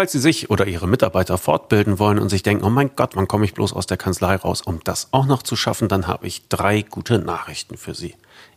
Falls Sie sich oder Ihre Mitarbeiter fortbilden wollen und sich denken, oh mein Gott, wann komme ich bloß aus der Kanzlei raus, um das auch noch zu schaffen, dann habe ich drei gute Nachrichten für Sie.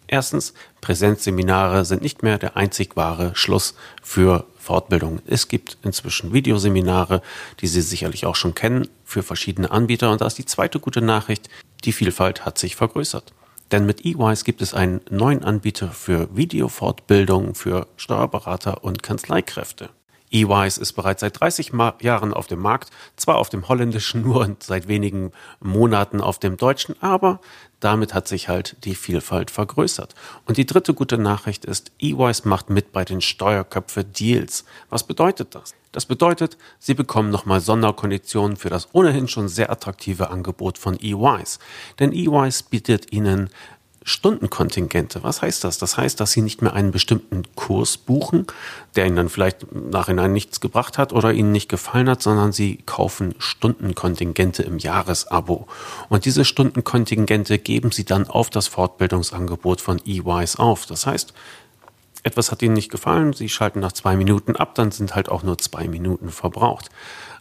Erstens, Präsenzseminare sind nicht mehr der einzig wahre Schluss für Fortbildung. Es gibt inzwischen Videoseminare, die Sie sicherlich auch schon kennen, für verschiedene Anbieter. Und da ist die zweite gute Nachricht, die Vielfalt hat sich vergrößert. Denn mit EYS gibt es einen neuen Anbieter für Videofortbildung für Steuerberater und Kanzleikräfte. EYS ist bereits seit 30 Jahren auf dem Markt, zwar auf dem holländischen nur und seit wenigen Monaten auf dem deutschen, aber damit hat sich halt die Vielfalt vergrößert. Und die dritte gute Nachricht ist, EYS macht mit bei den Steuerköpfe Deals. Was bedeutet das? Das bedeutet, Sie bekommen nochmal Sonderkonditionen für das ohnehin schon sehr attraktive Angebot von EYS. Denn EYS bietet Ihnen Stundenkontingente. Was heißt das? Das heißt, dass Sie nicht mehr einen bestimmten Kurs buchen, der Ihnen dann vielleicht Nachhinein nichts gebracht hat oder Ihnen nicht gefallen hat, sondern Sie kaufen Stundenkontingente im Jahresabo. Und diese Stundenkontingente geben Sie dann auf das Fortbildungsangebot von EYS auf. Das heißt, etwas hat Ihnen nicht gefallen, Sie schalten nach zwei Minuten ab, dann sind halt auch nur zwei Minuten verbraucht.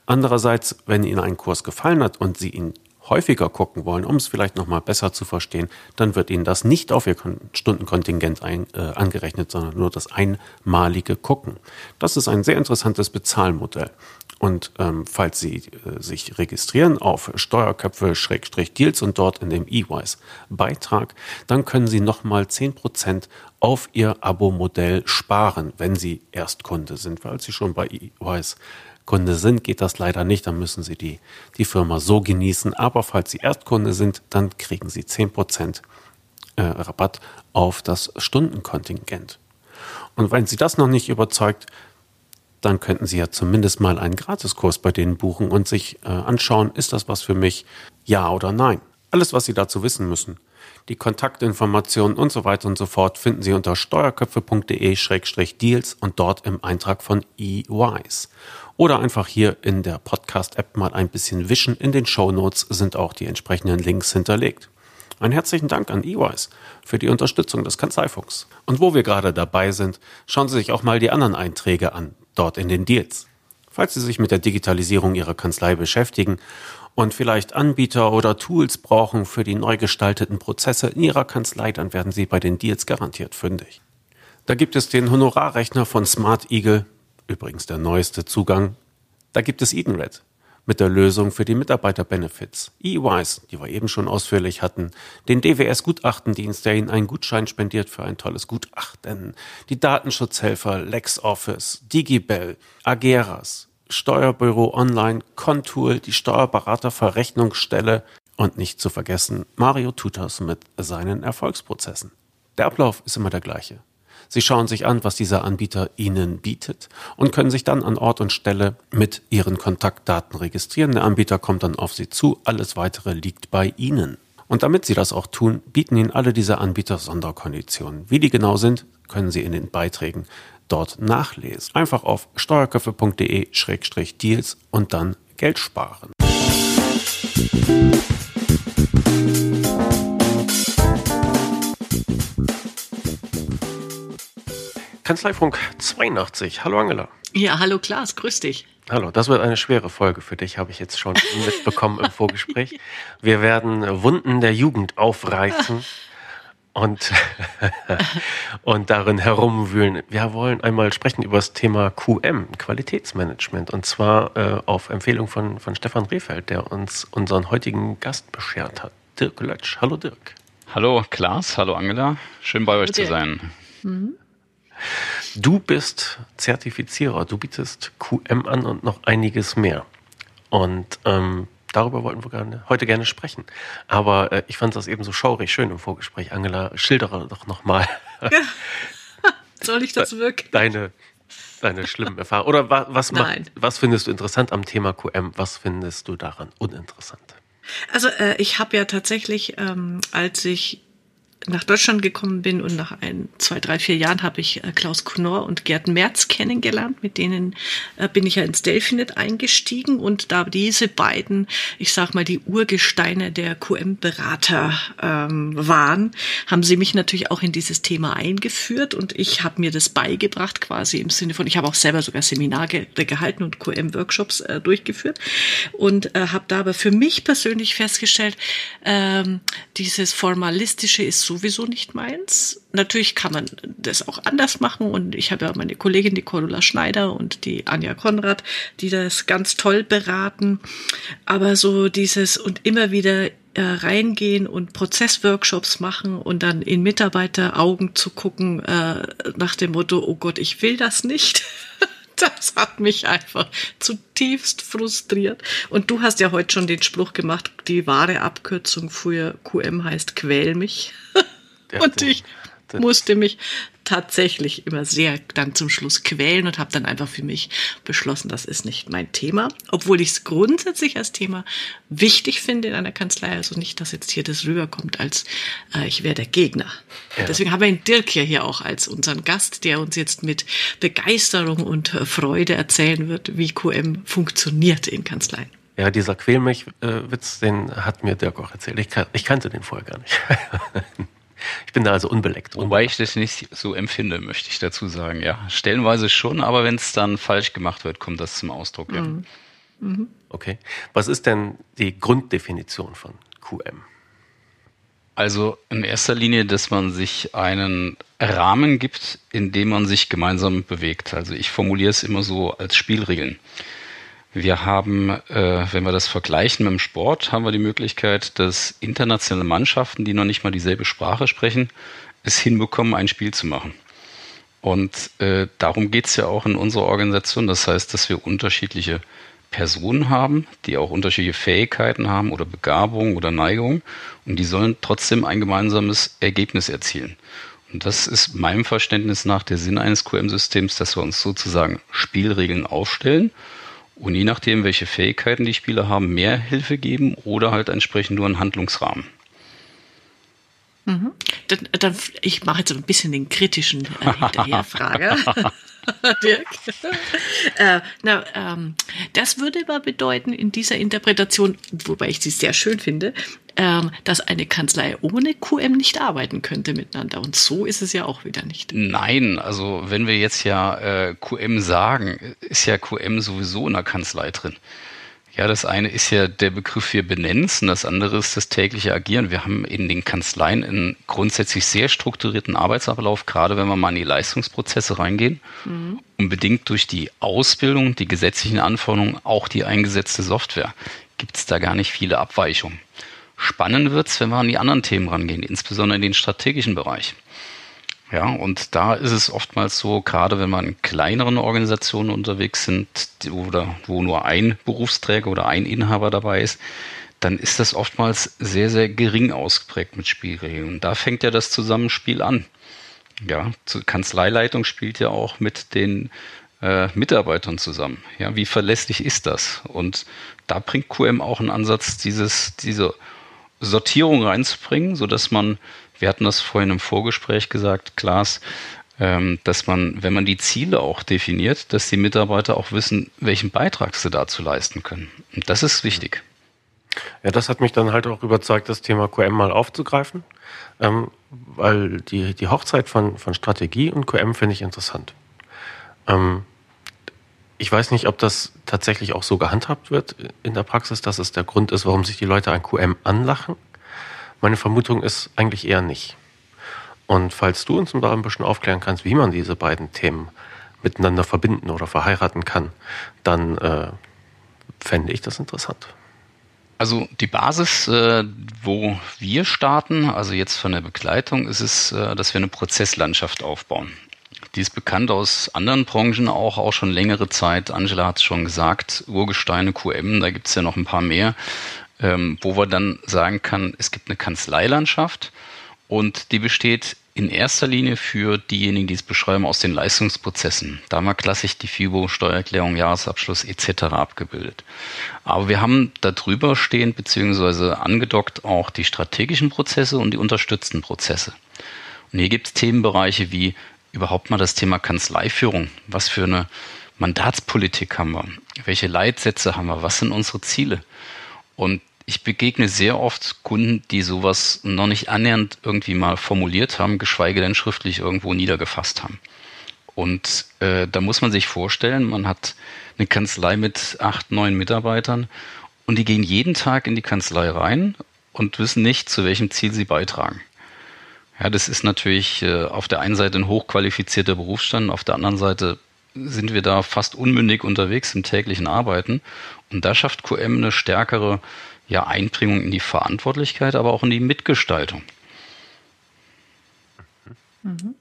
Andererseits, wenn Ihnen ein Kurs gefallen hat und Sie ihn häufiger gucken wollen, um es vielleicht nochmal besser zu verstehen, dann wird Ihnen das nicht auf Ihr Stundenkontingent ein, äh, angerechnet, sondern nur das einmalige Gucken. Das ist ein sehr interessantes Bezahlmodell. Und ähm, falls Sie äh, sich registrieren auf Steuerköpfe-Deals und dort in dem EYS-Beitrag, dann können Sie nochmal 10% auf Ihr Abo-Modell sparen, wenn Sie Erstkunde sind, weil Sie schon bei EYS Kunde sind, geht das leider nicht. Dann müssen Sie die, die Firma so genießen. Aber falls Sie Erstkunde sind, dann kriegen Sie 10% äh, Rabatt auf das Stundenkontingent. Und wenn Sie das noch nicht überzeugt, dann könnten Sie ja zumindest mal einen Gratiskurs bei denen buchen und sich äh, anschauen, ist das was für mich? Ja oder nein? Alles, was Sie dazu wissen müssen, die Kontaktinformationen und so weiter und so fort finden Sie unter steuerköpfe.de-deals und dort im Eintrag von EYs. Oder einfach hier in der Podcast-App mal ein bisschen wischen. In den Show Notes sind auch die entsprechenden Links hinterlegt. Einen herzlichen Dank an EYs für die Unterstützung des Kanzleifunks. Und wo wir gerade dabei sind, schauen Sie sich auch mal die anderen Einträge an, dort in den Deals. Falls Sie sich mit der Digitalisierung Ihrer Kanzlei beschäftigen und vielleicht Anbieter oder Tools brauchen für die neu gestalteten Prozesse in Ihrer Kanzlei, dann werden Sie bei den Deals garantiert fündig. Da gibt es den Honorarrechner von Smart Eagle, übrigens der neueste Zugang. Da gibt es Edenred mit der Lösung für die Mitarbeiterbenefits. EYs, die wir eben schon ausführlich hatten, den DWS-Gutachtendienst, der Ihnen einen Gutschein spendiert für ein tolles Gutachten, die Datenschutzhelfer LexOffice, Digibel, Ageras, Steuerbüro Online, Contour, die Steuerberaterverrechnungsstelle und nicht zu vergessen Mario Tutas mit seinen Erfolgsprozessen. Der Ablauf ist immer der gleiche. Sie schauen sich an, was dieser Anbieter Ihnen bietet und können sich dann an Ort und Stelle mit Ihren Kontaktdaten registrieren. Der Anbieter kommt dann auf Sie zu. Alles weitere liegt bei Ihnen. Und damit Sie das auch tun, bieten Ihnen alle diese Anbieter Sonderkonditionen. Wie die genau sind, können Sie in den Beiträgen dort nachlesen. Einfach auf steuerköpfe.de-deals und dann Geld sparen. Kanzleifunk 82. Hallo Angela. Ja, hallo Klaas, grüß dich. Hallo, das wird eine schwere Folge für dich, habe ich jetzt schon mitbekommen im Vorgespräch. Wir werden Wunden der Jugend aufreißen und, und darin herumwühlen. Wir wollen einmal sprechen über das Thema QM, Qualitätsmanagement, und zwar äh, auf Empfehlung von, von Stefan Rehfeld, der uns unseren heutigen Gast beschert hat. Dirk Lötsch. Hallo Dirk. Hallo Klaas, hallo Angela. Schön bei euch okay. zu sein. Mhm. Du bist Zertifizierer, du bietest QM an und noch einiges mehr. Und ähm, darüber wollten wir gerne, heute gerne sprechen. Aber äh, ich fand das eben so schaurig schön im Vorgespräch. Angela, schildere doch nochmal. Ja. Soll ich das wirklich? Deine, deine schlimmen Erfahrungen. Oder was, was, macht, was findest du interessant am Thema QM? Was findest du daran uninteressant? Also äh, ich habe ja tatsächlich, ähm, als ich nach Deutschland gekommen bin und nach ein, zwei, drei, vier Jahren habe ich äh, Klaus Knorr und Gerd Merz kennengelernt. Mit denen äh, bin ich ja ins Delphinet eingestiegen und da diese beiden, ich sag mal, die Urgesteine der QM-Berater ähm, waren, haben sie mich natürlich auch in dieses Thema eingeführt und ich habe mir das beigebracht quasi im Sinne von, ich habe auch selber sogar Seminare gehalten und QM-Workshops äh, durchgeführt und äh, habe da aber für mich persönlich festgestellt, ähm, dieses Formalistische ist sowieso nicht meins. Natürlich kann man das auch anders machen und ich habe ja meine Kollegin, die Cordula Schneider und die Anja Konrad, die das ganz toll beraten. Aber so dieses und immer wieder äh, reingehen und Prozessworkshops machen und dann in Mitarbeiteraugen zu gucken äh, nach dem Motto, oh Gott, ich will das nicht. das hat mich einfach zutiefst frustriert. Und du hast ja heute schon den Spruch gemacht, die wahre Abkürzung für QM heißt quäl mich. und ich musste mich tatsächlich immer sehr dann zum Schluss quälen und habe dann einfach für mich beschlossen, das ist nicht mein Thema, obwohl ich es grundsätzlich als Thema wichtig finde in einer Kanzlei, also nicht, dass jetzt hier das rüberkommt, als äh, ich wäre der Gegner. Ja. Deswegen haben wir den Dirk ja hier auch als unseren Gast, der uns jetzt mit Begeisterung und äh, Freude erzählen wird, wie QM funktioniert in Kanzleien. Ja, dieser Quälmilch-Witz, den hat mir Dirk auch erzählt. Ich, kan ich kannte den vorher gar nicht. Ich bin da also unbeleckt. Wobei ich das nicht so empfinde, möchte ich dazu sagen. Ja, stellenweise schon, aber wenn es dann falsch gemacht wird, kommt das zum Ausdruck. Ja. Mhm. Mhm. Okay. Was ist denn die Grunddefinition von QM? Also in erster Linie, dass man sich einen Rahmen gibt, in dem man sich gemeinsam bewegt. Also ich formuliere es immer so als Spielregeln. Wir haben, äh, wenn wir das vergleichen mit dem Sport, haben wir die Möglichkeit, dass internationale Mannschaften, die noch nicht mal dieselbe Sprache sprechen, es hinbekommen, ein Spiel zu machen. Und äh, darum geht's ja auch in unserer Organisation. Das heißt, dass wir unterschiedliche Personen haben, die auch unterschiedliche Fähigkeiten haben oder Begabungen oder Neigungen. Und die sollen trotzdem ein gemeinsames Ergebnis erzielen. Und das ist meinem Verständnis nach der Sinn eines QM-Systems, dass wir uns sozusagen Spielregeln aufstellen und je nachdem, welche Fähigkeiten die Spieler haben, mehr Hilfe geben oder halt entsprechend nur einen Handlungsrahmen. Mhm. Dann, dann, ich mache jetzt ein bisschen den kritischen äh, Hinterherfrager. Dirk. äh, na, ähm, das würde aber bedeuten, in dieser Interpretation, wobei ich sie sehr schön finde, dass eine Kanzlei ohne QM nicht arbeiten könnte miteinander. Und so ist es ja auch wieder nicht. Nein, also wenn wir jetzt ja äh, QM sagen, ist ja QM sowieso in der Kanzlei drin. Ja, das eine ist ja der Begriff, wir benennen es, und das andere ist das tägliche Agieren. Wir haben in den Kanzleien einen grundsätzlich sehr strukturierten Arbeitsablauf, gerade wenn wir mal in die Leistungsprozesse reingehen. Mhm. Und bedingt durch die Ausbildung, die gesetzlichen Anforderungen, auch die eingesetzte Software, gibt es da gar nicht viele Abweichungen. Spannend wird's, wenn wir an die anderen Themen rangehen, insbesondere in den strategischen Bereich. Ja, und da ist es oftmals so, gerade wenn man in kleineren Organisationen unterwegs sind oder wo nur ein Berufsträger oder ein Inhaber dabei ist, dann ist das oftmals sehr, sehr gering ausgeprägt mit Spielregeln. Und da fängt ja das Zusammenspiel an. Ja, Kanzleileitung spielt ja auch mit den äh, Mitarbeitern zusammen. Ja, wie verlässlich ist das? Und da bringt QM auch einen Ansatz, dieses, diese Sortierung reinzubringen, so dass man, wir hatten das vorhin im Vorgespräch gesagt, Klaas, ähm, dass man, wenn man die Ziele auch definiert, dass die Mitarbeiter auch wissen, welchen Beitrag sie dazu leisten können. Und das ist wichtig. Ja, das hat mich dann halt auch überzeugt, das Thema QM mal aufzugreifen, ähm, weil die, die Hochzeit von, von Strategie und QM finde ich interessant. Ähm, ich weiß nicht, ob das tatsächlich auch so gehandhabt wird in der Praxis, dass es der Grund ist, warum sich die Leute an QM anlachen. Meine Vermutung ist eigentlich eher nicht. Und falls du uns da ein bisschen aufklären kannst, wie man diese beiden Themen miteinander verbinden oder verheiraten kann, dann äh, fände ich das interessant. Also die Basis, äh, wo wir starten, also jetzt von der Begleitung, ist es, äh, dass wir eine Prozesslandschaft aufbauen. Die ist bekannt aus anderen Branchen auch, auch schon längere Zeit. Angela hat es schon gesagt, Urgesteine, QM, da gibt es ja noch ein paar mehr, ähm, wo man dann sagen kann, es gibt eine Kanzleilandschaft und die besteht in erster Linie für diejenigen, die es beschreiben, aus den Leistungsprozessen. Da haben wir klassisch die FIBO, Steuererklärung, Jahresabschluss etc. abgebildet. Aber wir haben darüber stehend beziehungsweise angedockt auch die strategischen Prozesse und die unterstützten Prozesse. Und hier gibt es Themenbereiche wie überhaupt mal das Thema Kanzleiführung. Was für eine Mandatspolitik haben wir? Welche Leitsätze haben wir? Was sind unsere Ziele? Und ich begegne sehr oft Kunden, die sowas noch nicht annähernd irgendwie mal formuliert haben, geschweige denn schriftlich irgendwo niedergefasst haben. Und äh, da muss man sich vorstellen, man hat eine Kanzlei mit acht, neun Mitarbeitern und die gehen jeden Tag in die Kanzlei rein und wissen nicht, zu welchem Ziel sie beitragen. Ja, das ist natürlich äh, auf der einen Seite ein hochqualifizierter Berufsstand, auf der anderen Seite sind wir da fast unmündig unterwegs im täglichen Arbeiten. Und da schafft QM eine stärkere ja, Einbringung in die Verantwortlichkeit, aber auch in die Mitgestaltung. Mhm.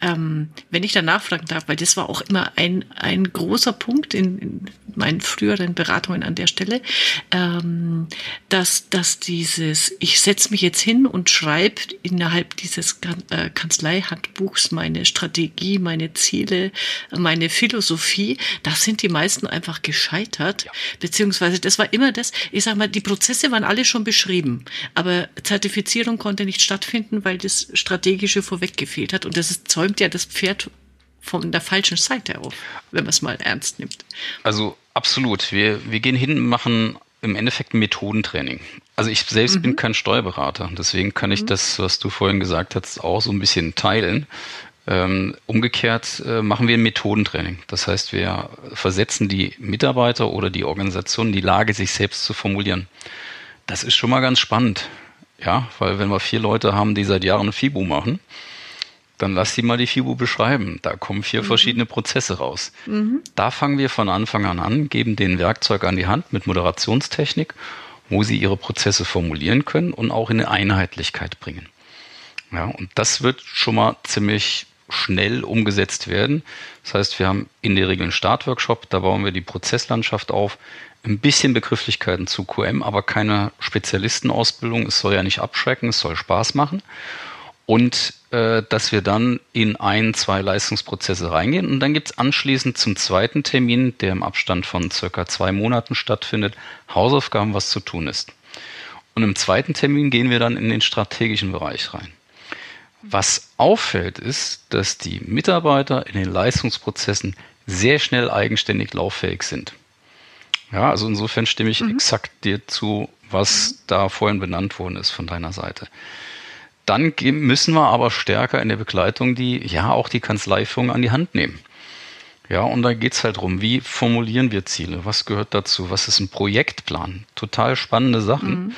Ähm, wenn ich da nachfragen darf, weil das war auch immer ein, ein großer Punkt in, in meinen früheren Beratungen an der Stelle, ähm, dass, dass dieses, ich setze mich jetzt hin und schreibe innerhalb dieses äh, Kanzleihandbuchs meine Strategie, meine Ziele, meine Philosophie, da sind die meisten einfach gescheitert, ja. beziehungsweise das war immer das, ich sag mal, die Prozesse waren alle schon beschrieben, aber Zertifizierung konnte nicht stattfinden, weil das Strategische vorweg gefehlt hat. Und das ist, zäumt ja das Pferd von der falschen Seite auf, wenn man es mal ernst nimmt. Also absolut. Wir, wir gehen hin und machen im Endeffekt ein Methodentraining. Also ich selbst mhm. bin kein Steuerberater, deswegen kann ich mhm. das, was du vorhin gesagt hast, auch so ein bisschen teilen. Ähm, umgekehrt äh, machen wir ein Methodentraining. Das heißt, wir versetzen die Mitarbeiter oder die Organisation in die Lage, sich selbst zu formulieren. Das ist schon mal ganz spannend. Ja, weil wenn wir vier Leute haben, die seit Jahren FIBO machen, dann lass sie mal die FIBU beschreiben. Da kommen vier mhm. verschiedene Prozesse raus. Mhm. Da fangen wir von Anfang an an, geben den Werkzeug an die Hand mit Moderationstechnik, wo sie ihre Prozesse formulieren können und auch in eine Einheitlichkeit bringen. Ja, und das wird schon mal ziemlich schnell umgesetzt werden. Das heißt, wir haben in der Regel einen Startworkshop, da bauen wir die Prozesslandschaft auf, ein bisschen Begrifflichkeiten zu QM, aber keine Spezialistenausbildung. Es soll ja nicht abschrecken, es soll Spaß machen und äh, dass wir dann in ein, zwei Leistungsprozesse reingehen. Und dann gibt's anschließend zum zweiten Termin, der im Abstand von circa zwei Monaten stattfindet, Hausaufgaben, was zu tun ist. Und im zweiten Termin gehen wir dann in den strategischen Bereich rein. Was auffällt, ist, dass die Mitarbeiter in den Leistungsprozessen sehr schnell eigenständig lauffähig sind. Ja, also insofern stimme ich mhm. exakt dir zu, was da vorhin benannt worden ist von deiner Seite. Dann müssen wir aber stärker in der Begleitung die, ja, auch die Kanzleiführung an die Hand nehmen. Ja, und da geht's halt drum, wie formulieren wir Ziele? Was gehört dazu? Was ist ein Projektplan? Total spannende Sachen. Mhm.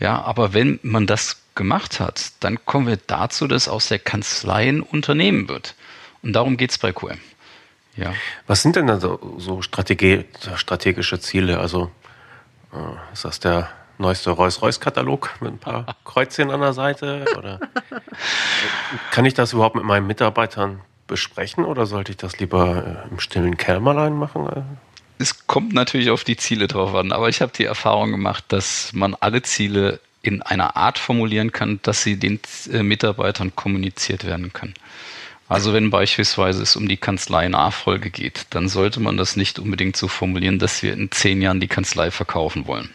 Ja, aber wenn man das gemacht hat, dann kommen wir dazu, dass aus der Kanzlei ein Unternehmen wird. Und darum geht's bei QM. Ja. Was sind denn da so, so strategische Ziele? Also äh, ist das der neueste Rolls-Royce-Katalog mit ein paar Kreuzchen an der Seite? Oder kann ich das überhaupt mit meinen Mitarbeitern besprechen oder sollte ich das lieber äh, im stillen Kämmerlein machen? Es kommt natürlich auf die Ziele drauf an, aber ich habe die Erfahrung gemacht, dass man alle Ziele in einer Art formulieren kann, dass sie den äh, Mitarbeitern kommuniziert werden können. Also wenn beispielsweise es um die Kanzlei-Nachfolge geht, dann sollte man das nicht unbedingt so formulieren, dass wir in zehn Jahren die Kanzlei verkaufen wollen.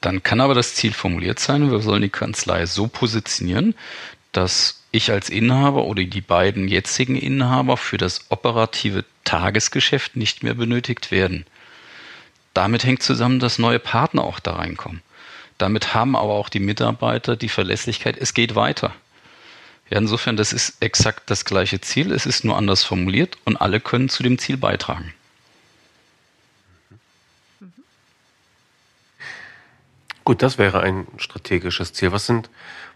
Dann kann aber das Ziel formuliert sein, wir sollen die Kanzlei so positionieren, dass ich als Inhaber oder die beiden jetzigen Inhaber für das operative Tagesgeschäft nicht mehr benötigt werden. Damit hängt zusammen, dass neue Partner auch da reinkommen. Damit haben aber auch die Mitarbeiter die Verlässlichkeit, es geht weiter. Ja, insofern, das ist exakt das gleiche Ziel, es ist nur anders formuliert und alle können zu dem Ziel beitragen. Gut, das wäre ein strategisches Ziel. Was sind,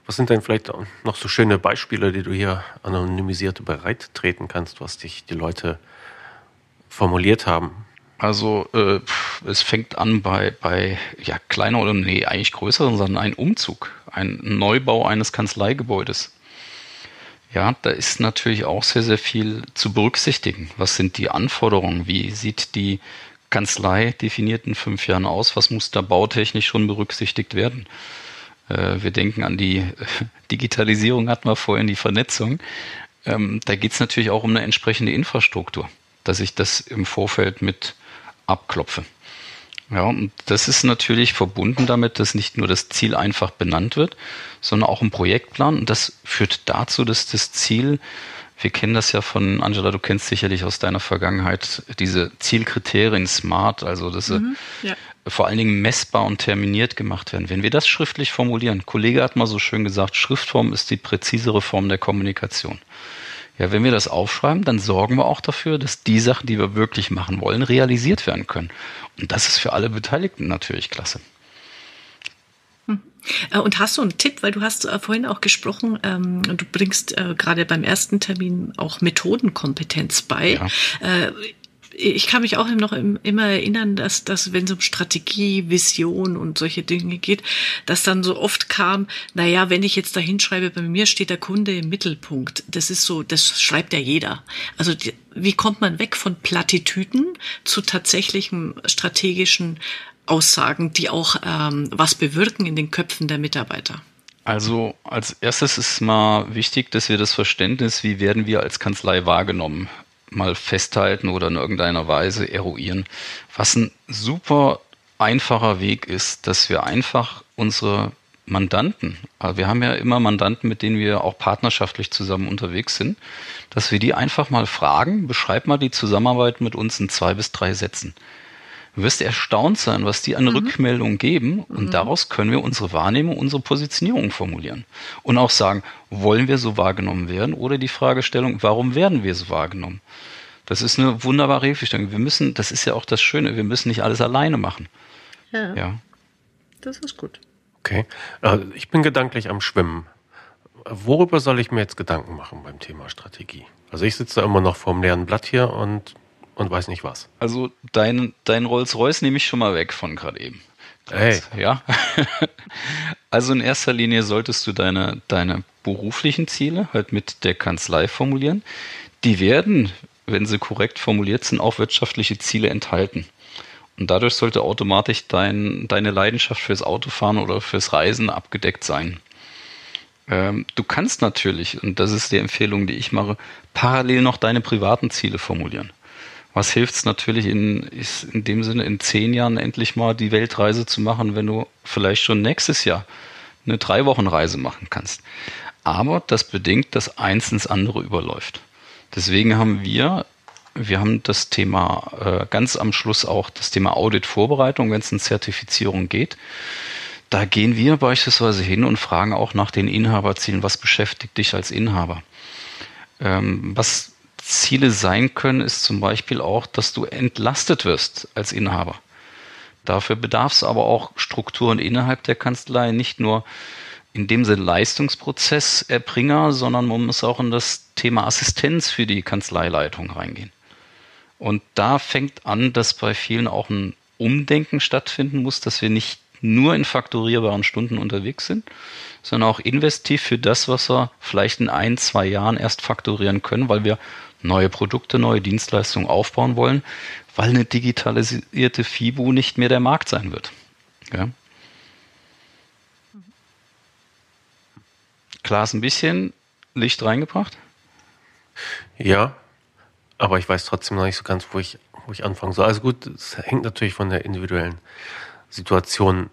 was sind denn vielleicht noch so schöne Beispiele, die du hier anonymisiert bereit treten kannst, was dich die Leute formuliert haben? Also äh, es fängt an bei, bei ja, kleiner oder nee, eigentlich größeren, sondern ein Umzug, ein Neubau eines Kanzleigebäudes. Ja, da ist natürlich auch sehr, sehr viel zu berücksichtigen. Was sind die Anforderungen? Wie sieht die Kanzlei definiert in fünf Jahren aus, was muss da bautechnisch schon berücksichtigt werden. Äh, wir denken an die Digitalisierung, hatten wir vorhin, die Vernetzung. Ähm, da geht es natürlich auch um eine entsprechende Infrastruktur, dass ich das im Vorfeld mit abklopfe. Ja, und das ist natürlich verbunden damit, dass nicht nur das Ziel einfach benannt wird, sondern auch ein Projektplan. Und das führt dazu, dass das Ziel, wir kennen das ja von Angela, du kennst sicherlich aus deiner Vergangenheit diese Zielkriterien SMART, also dass mhm, ja. vor allen Dingen messbar und terminiert gemacht werden. Wenn wir das schriftlich formulieren, Kollege hat mal so schön gesagt, Schriftform ist die präzisere Form der Kommunikation. Ja, wenn wir das aufschreiben, dann sorgen wir auch dafür, dass die Sachen, die wir wirklich machen wollen, realisiert werden können. Und das ist für alle Beteiligten natürlich klasse. Äh, und hast du einen Tipp, weil du hast äh, vorhin auch gesprochen, ähm, du bringst äh, gerade beim ersten Termin auch Methodenkompetenz bei. Ja. Äh, ich kann mich auch noch immer erinnern, dass, dass wenn es um Strategie, Vision und solche Dinge geht, dass dann so oft kam, na ja, wenn ich jetzt da hinschreibe, bei mir steht der Kunde im Mittelpunkt. Das ist so, das schreibt ja jeder. Also die, wie kommt man weg von Plattitüden zu tatsächlichen strategischen Aussagen, die auch ähm, was bewirken in den Köpfen der Mitarbeiter? Also als erstes ist mal wichtig, dass wir das Verständnis, wie werden wir als Kanzlei wahrgenommen, mal festhalten oder in irgendeiner Weise eruieren. Was ein super einfacher Weg ist, dass wir einfach unsere Mandanten, wir haben ja immer Mandanten, mit denen wir auch partnerschaftlich zusammen unterwegs sind, dass wir die einfach mal fragen, beschreib mal die Zusammenarbeit mit uns in zwei bis drei Sätzen. Du wirst erstaunt sein, was die an mhm. Rückmeldungen geben und mhm. daraus können wir unsere Wahrnehmung, unsere Positionierung formulieren und auch sagen, wollen wir so wahrgenommen werden oder die Fragestellung, warum werden wir so wahrgenommen? Das ist eine wunderbare Hilfestellung. Wir müssen, das ist ja auch das Schöne, wir müssen nicht alles alleine machen. Ja. ja. Das ist gut. Okay. Also ich bin gedanklich am Schwimmen. Worüber soll ich mir jetzt Gedanken machen beim Thema Strategie? Also ich sitze da immer noch vorm leeren Blatt hier und und weiß nicht was. Also dein, dein Rolls-Royce nehme ich schon mal weg von gerade eben. Hey. Ja. also in erster Linie solltest du deine, deine beruflichen Ziele halt mit der Kanzlei formulieren. Die werden, wenn sie korrekt formuliert sind, auch wirtschaftliche Ziele enthalten. Und dadurch sollte automatisch dein, deine Leidenschaft fürs Autofahren oder fürs Reisen abgedeckt sein. Ähm, du kannst natürlich, und das ist die Empfehlung, die ich mache, parallel noch deine privaten Ziele formulieren. Was hilft es natürlich in, in dem Sinne in zehn Jahren endlich mal die Weltreise zu machen, wenn du vielleicht schon nächstes Jahr eine drei Wochen Reise machen kannst. Aber das bedingt, dass eins ins andere überläuft. Deswegen haben wir, wir haben das Thema äh, ganz am Schluss auch das Thema Audit-Vorbereitung, wenn es in Zertifizierung geht. Da gehen wir beispielsweise hin und fragen auch nach den Inhaberzielen, was beschäftigt dich als Inhaber? Ähm, was Ziele sein können, ist zum Beispiel auch, dass du entlastet wirst als Inhaber. Dafür bedarf es aber auch Strukturen innerhalb der Kanzlei, nicht nur in dem Sinne Leistungsprozesserbringer, sondern man muss auch in das Thema Assistenz für die Kanzleileitung reingehen. Und da fängt an, dass bei vielen auch ein Umdenken stattfinden muss, dass wir nicht nur in fakturierbaren Stunden unterwegs sind, sondern auch investiv für das, was wir vielleicht in ein, zwei Jahren erst fakturieren können, weil wir neue Produkte, neue Dienstleistungen aufbauen wollen, weil eine digitalisierte FIBU nicht mehr der Markt sein wird. Ja. Klaas, ein bisschen Licht reingebracht? Ja, aber ich weiß trotzdem noch nicht so ganz, wo ich, wo ich anfangen soll. Also gut, es hängt natürlich von der individuellen Situation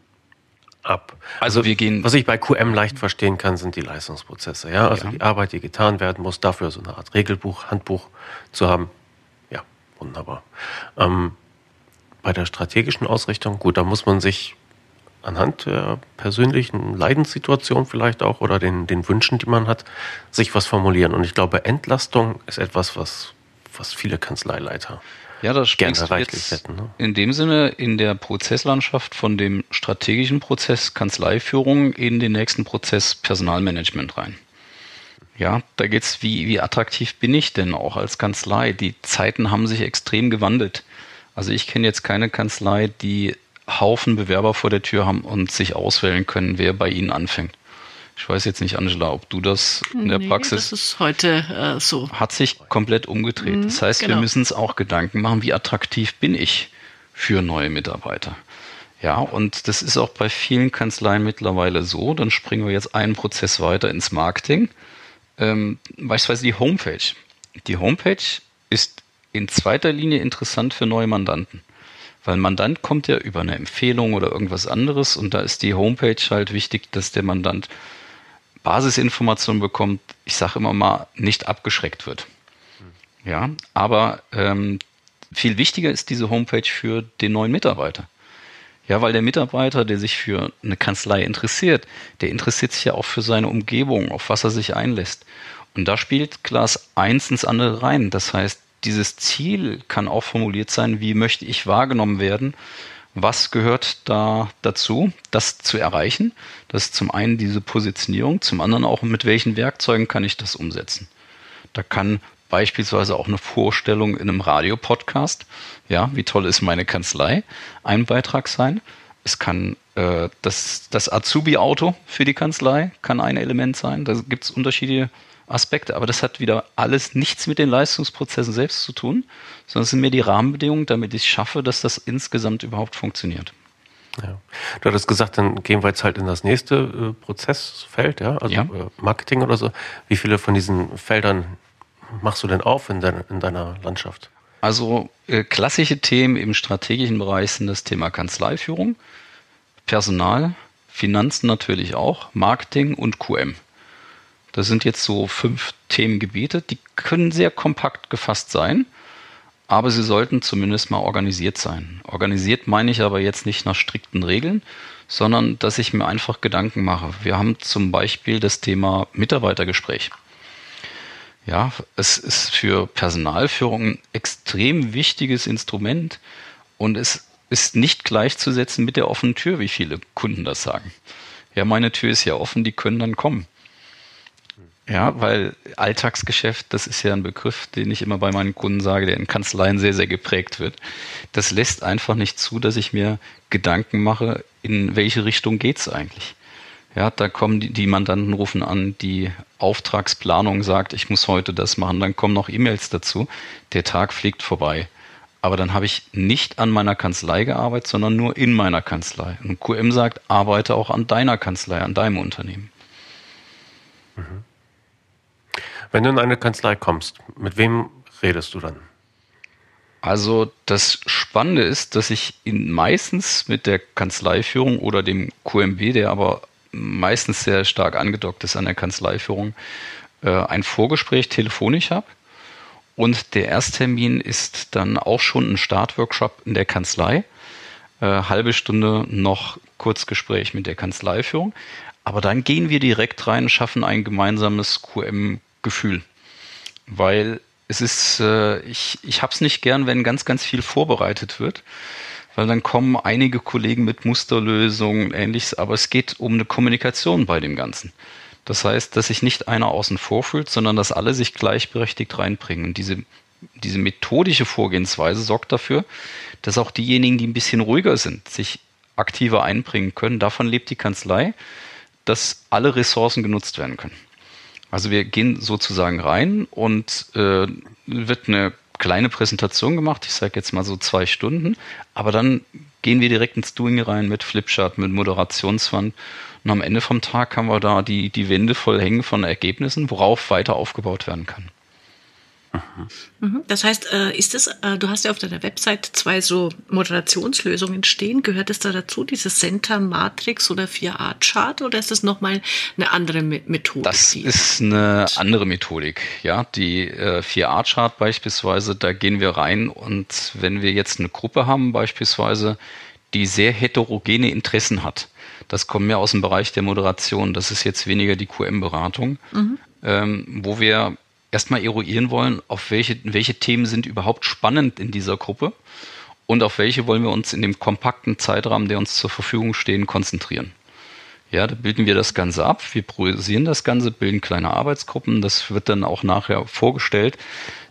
ab. Also, wir gehen. Was ich bei QM leicht verstehen kann, sind die Leistungsprozesse. Ja, also ja. die Arbeit, die getan werden muss, dafür so eine Art Regelbuch, Handbuch zu haben. Ja, wunderbar. Ähm, bei der strategischen Ausrichtung, gut, da muss man sich anhand der persönlichen Leidenssituation vielleicht auch oder den, den Wünschen, die man hat, sich was formulieren. Und ich glaube, Entlastung ist etwas, was, was viele Kanzleileiter ja, das sprichst gerne jetzt hätten. Ne? In dem Sinne in der Prozesslandschaft von dem strategischen Prozess Kanzleiführung in den nächsten Prozess Personalmanagement rein. Ja, da geht's wie, wie attraktiv bin ich denn auch als Kanzlei? Die Zeiten haben sich extrem gewandelt. Also ich kenne jetzt keine Kanzlei, die Haufen Bewerber vor der Tür haben und sich auswählen können, wer bei ihnen anfängt. Ich weiß jetzt nicht, Angela, ob du das in der nee, Praxis. Das ist heute äh, so. Hat sich komplett umgedreht. Das heißt, genau. wir müssen uns auch Gedanken machen, wie attraktiv bin ich für neue Mitarbeiter. Ja, und das ist auch bei vielen Kanzleien mittlerweile so. Dann springen wir jetzt einen Prozess weiter ins Marketing. Ähm, beispielsweise die Homepage. Die Homepage ist in zweiter Linie interessant für neue Mandanten. Weil ein Mandant kommt ja über eine Empfehlung oder irgendwas anderes und da ist die Homepage halt wichtig, dass der Mandant Basisinformationen bekommt, ich sage immer mal, nicht abgeschreckt wird. Ja, aber ähm, viel wichtiger ist diese Homepage für den neuen Mitarbeiter. Ja, weil der Mitarbeiter, der sich für eine Kanzlei interessiert, der interessiert sich ja auch für seine Umgebung, auf was er sich einlässt. Und da spielt Glas eins ins andere rein. Das heißt, dieses Ziel kann auch formuliert sein, wie möchte ich wahrgenommen werden? Was gehört da dazu, das zu erreichen? Das ist zum einen diese Positionierung, zum anderen auch, mit welchen Werkzeugen kann ich das umsetzen? Da kann beispielsweise auch eine Vorstellung in einem Radiopodcast, ja, wie toll ist meine Kanzlei, ein Beitrag sein. Es kann äh, das, das Azubi-Auto für die Kanzlei kann ein Element sein. Da gibt es unterschiedliche Aspekte, aber das hat wieder alles nichts mit den Leistungsprozessen selbst zu tun, sondern es sind mir die Rahmenbedingungen, damit ich schaffe, dass das insgesamt überhaupt funktioniert. Ja. Du hattest gesagt, dann gehen wir jetzt halt in das nächste äh, Prozessfeld, ja, also ja. Äh, Marketing oder so. Wie viele von diesen Feldern machst du denn auf in, deiner, in deiner Landschaft? Also äh, klassische Themen im strategischen Bereich sind das Thema Kanzleiführung, Personal, Finanzen natürlich auch, Marketing und QM. Das sind jetzt so fünf Themengebiete, die können sehr kompakt gefasst sein, aber sie sollten zumindest mal organisiert sein. Organisiert meine ich aber jetzt nicht nach strikten Regeln, sondern dass ich mir einfach Gedanken mache. Wir haben zum Beispiel das Thema Mitarbeitergespräch. Ja, es ist für Personalführung ein extrem wichtiges Instrument und es ist nicht gleichzusetzen mit der offenen Tür, wie viele Kunden das sagen. Ja, meine Tür ist ja offen, die können dann kommen. Ja, weil Alltagsgeschäft, das ist ja ein Begriff, den ich immer bei meinen Kunden sage, der in Kanzleien sehr, sehr geprägt wird. Das lässt einfach nicht zu, dass ich mir Gedanken mache, in welche Richtung geht's eigentlich. Ja, da kommen die, die Mandanten rufen an, die Auftragsplanung sagt, ich muss heute das machen, dann kommen noch E-Mails dazu. Der Tag fliegt vorbei. Aber dann habe ich nicht an meiner Kanzlei gearbeitet, sondern nur in meiner Kanzlei. Und QM sagt, arbeite auch an deiner Kanzlei, an deinem Unternehmen. Mhm. Wenn du in eine Kanzlei kommst, mit wem redest du dann? Also das Spannende ist, dass ich ihn meistens mit der Kanzleiführung oder dem QMB, der aber meistens sehr stark angedockt ist an der Kanzleiführung, äh, ein Vorgespräch telefonisch habe. Und der Ersttermin ist dann auch schon ein Startworkshop in der Kanzlei. Äh, halbe Stunde noch Kurzgespräch mit der Kanzleiführung. Aber dann gehen wir direkt rein, schaffen ein gemeinsames QM-Gefühl. Weil es ist, äh, ich, ich habe es nicht gern, wenn ganz, ganz viel vorbereitet wird weil dann kommen einige Kollegen mit Musterlösungen, ähnliches, aber es geht um eine Kommunikation bei dem Ganzen. Das heißt, dass sich nicht einer außen vor fühlt, sondern dass alle sich gleichberechtigt reinbringen. Und diese, diese methodische Vorgehensweise sorgt dafür, dass auch diejenigen, die ein bisschen ruhiger sind, sich aktiver einbringen können. Davon lebt die Kanzlei, dass alle Ressourcen genutzt werden können. Also wir gehen sozusagen rein und äh, wird eine kleine Präsentation gemacht, ich sage jetzt mal so zwei Stunden, aber dann gehen wir direkt ins Doing rein mit Flipchart, mit Moderationswand. Und am Ende vom Tag haben wir da die, die Wände voll hängen von Ergebnissen, worauf weiter aufgebaut werden kann. Mhm. Das heißt, äh, ist es, äh, du hast ja auf deiner Website zwei so Moderationslösungen stehen. Gehört es da dazu, dieses Center Matrix oder 4A-Chart oder ist das nochmal eine andere Methode? Das ist eine andere Methodik. Ja, die 4A-Chart äh, beispielsweise, da gehen wir rein und wenn wir jetzt eine Gruppe haben, beispielsweise, die sehr heterogene Interessen hat, das kommt mehr aus dem Bereich der Moderation. Das ist jetzt weniger die QM-Beratung, mhm. ähm, wo wir erstmal eruieren wollen, auf welche, welche Themen sind überhaupt spannend in dieser Gruppe und auf welche wollen wir uns in dem kompakten Zeitrahmen, der uns zur Verfügung stehen, konzentrieren. Ja, da bilden wir das Ganze ab, wir priorisieren das Ganze, bilden kleine Arbeitsgruppen, das wird dann auch nachher vorgestellt.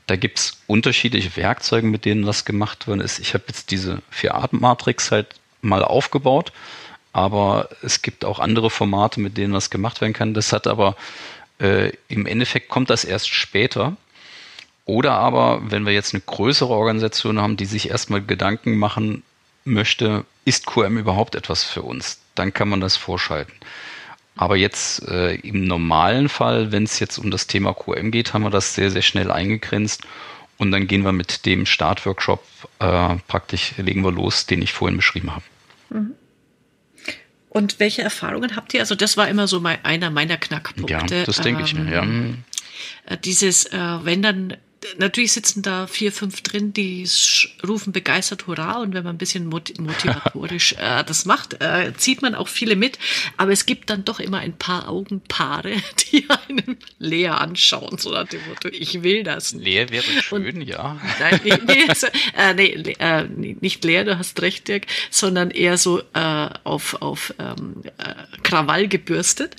Da gibt's unterschiedliche Werkzeuge, mit denen das gemacht worden ist. Ich habe jetzt diese Vier-Art-Matrix halt mal aufgebaut, aber es gibt auch andere Formate, mit denen das gemacht werden kann. Das hat aber äh, Im Endeffekt kommt das erst später. Oder aber, wenn wir jetzt eine größere Organisation haben, die sich erstmal Gedanken machen möchte, ist QM überhaupt etwas für uns? Dann kann man das vorschalten. Aber jetzt äh, im normalen Fall, wenn es jetzt um das Thema QM geht, haben wir das sehr, sehr schnell eingegrenzt. Und dann gehen wir mit dem Startworkshop äh, praktisch, legen wir los, den ich vorhin beschrieben habe. Mhm. Und welche Erfahrungen habt ihr? Also das war immer so mein, einer meiner Knackpunkte. Ja, das denke ähm, ich mir, ja. Ähm, äh, dieses, äh, wenn dann natürlich sitzen da vier, fünf drin, die rufen begeistert Hurra und wenn man ein bisschen motivatorisch äh, das macht, äh, zieht man auch viele mit. Aber es gibt dann doch immer ein paar Augenpaare, die einen leer anschauen, so nach dem Motto, ich will das. Leer wäre schön, und, ja. Nein, nee, nee, also, äh, nee, äh, nicht leer, du hast recht, Dirk, sondern eher so äh, auf, auf ähm, äh, Krawall gebürstet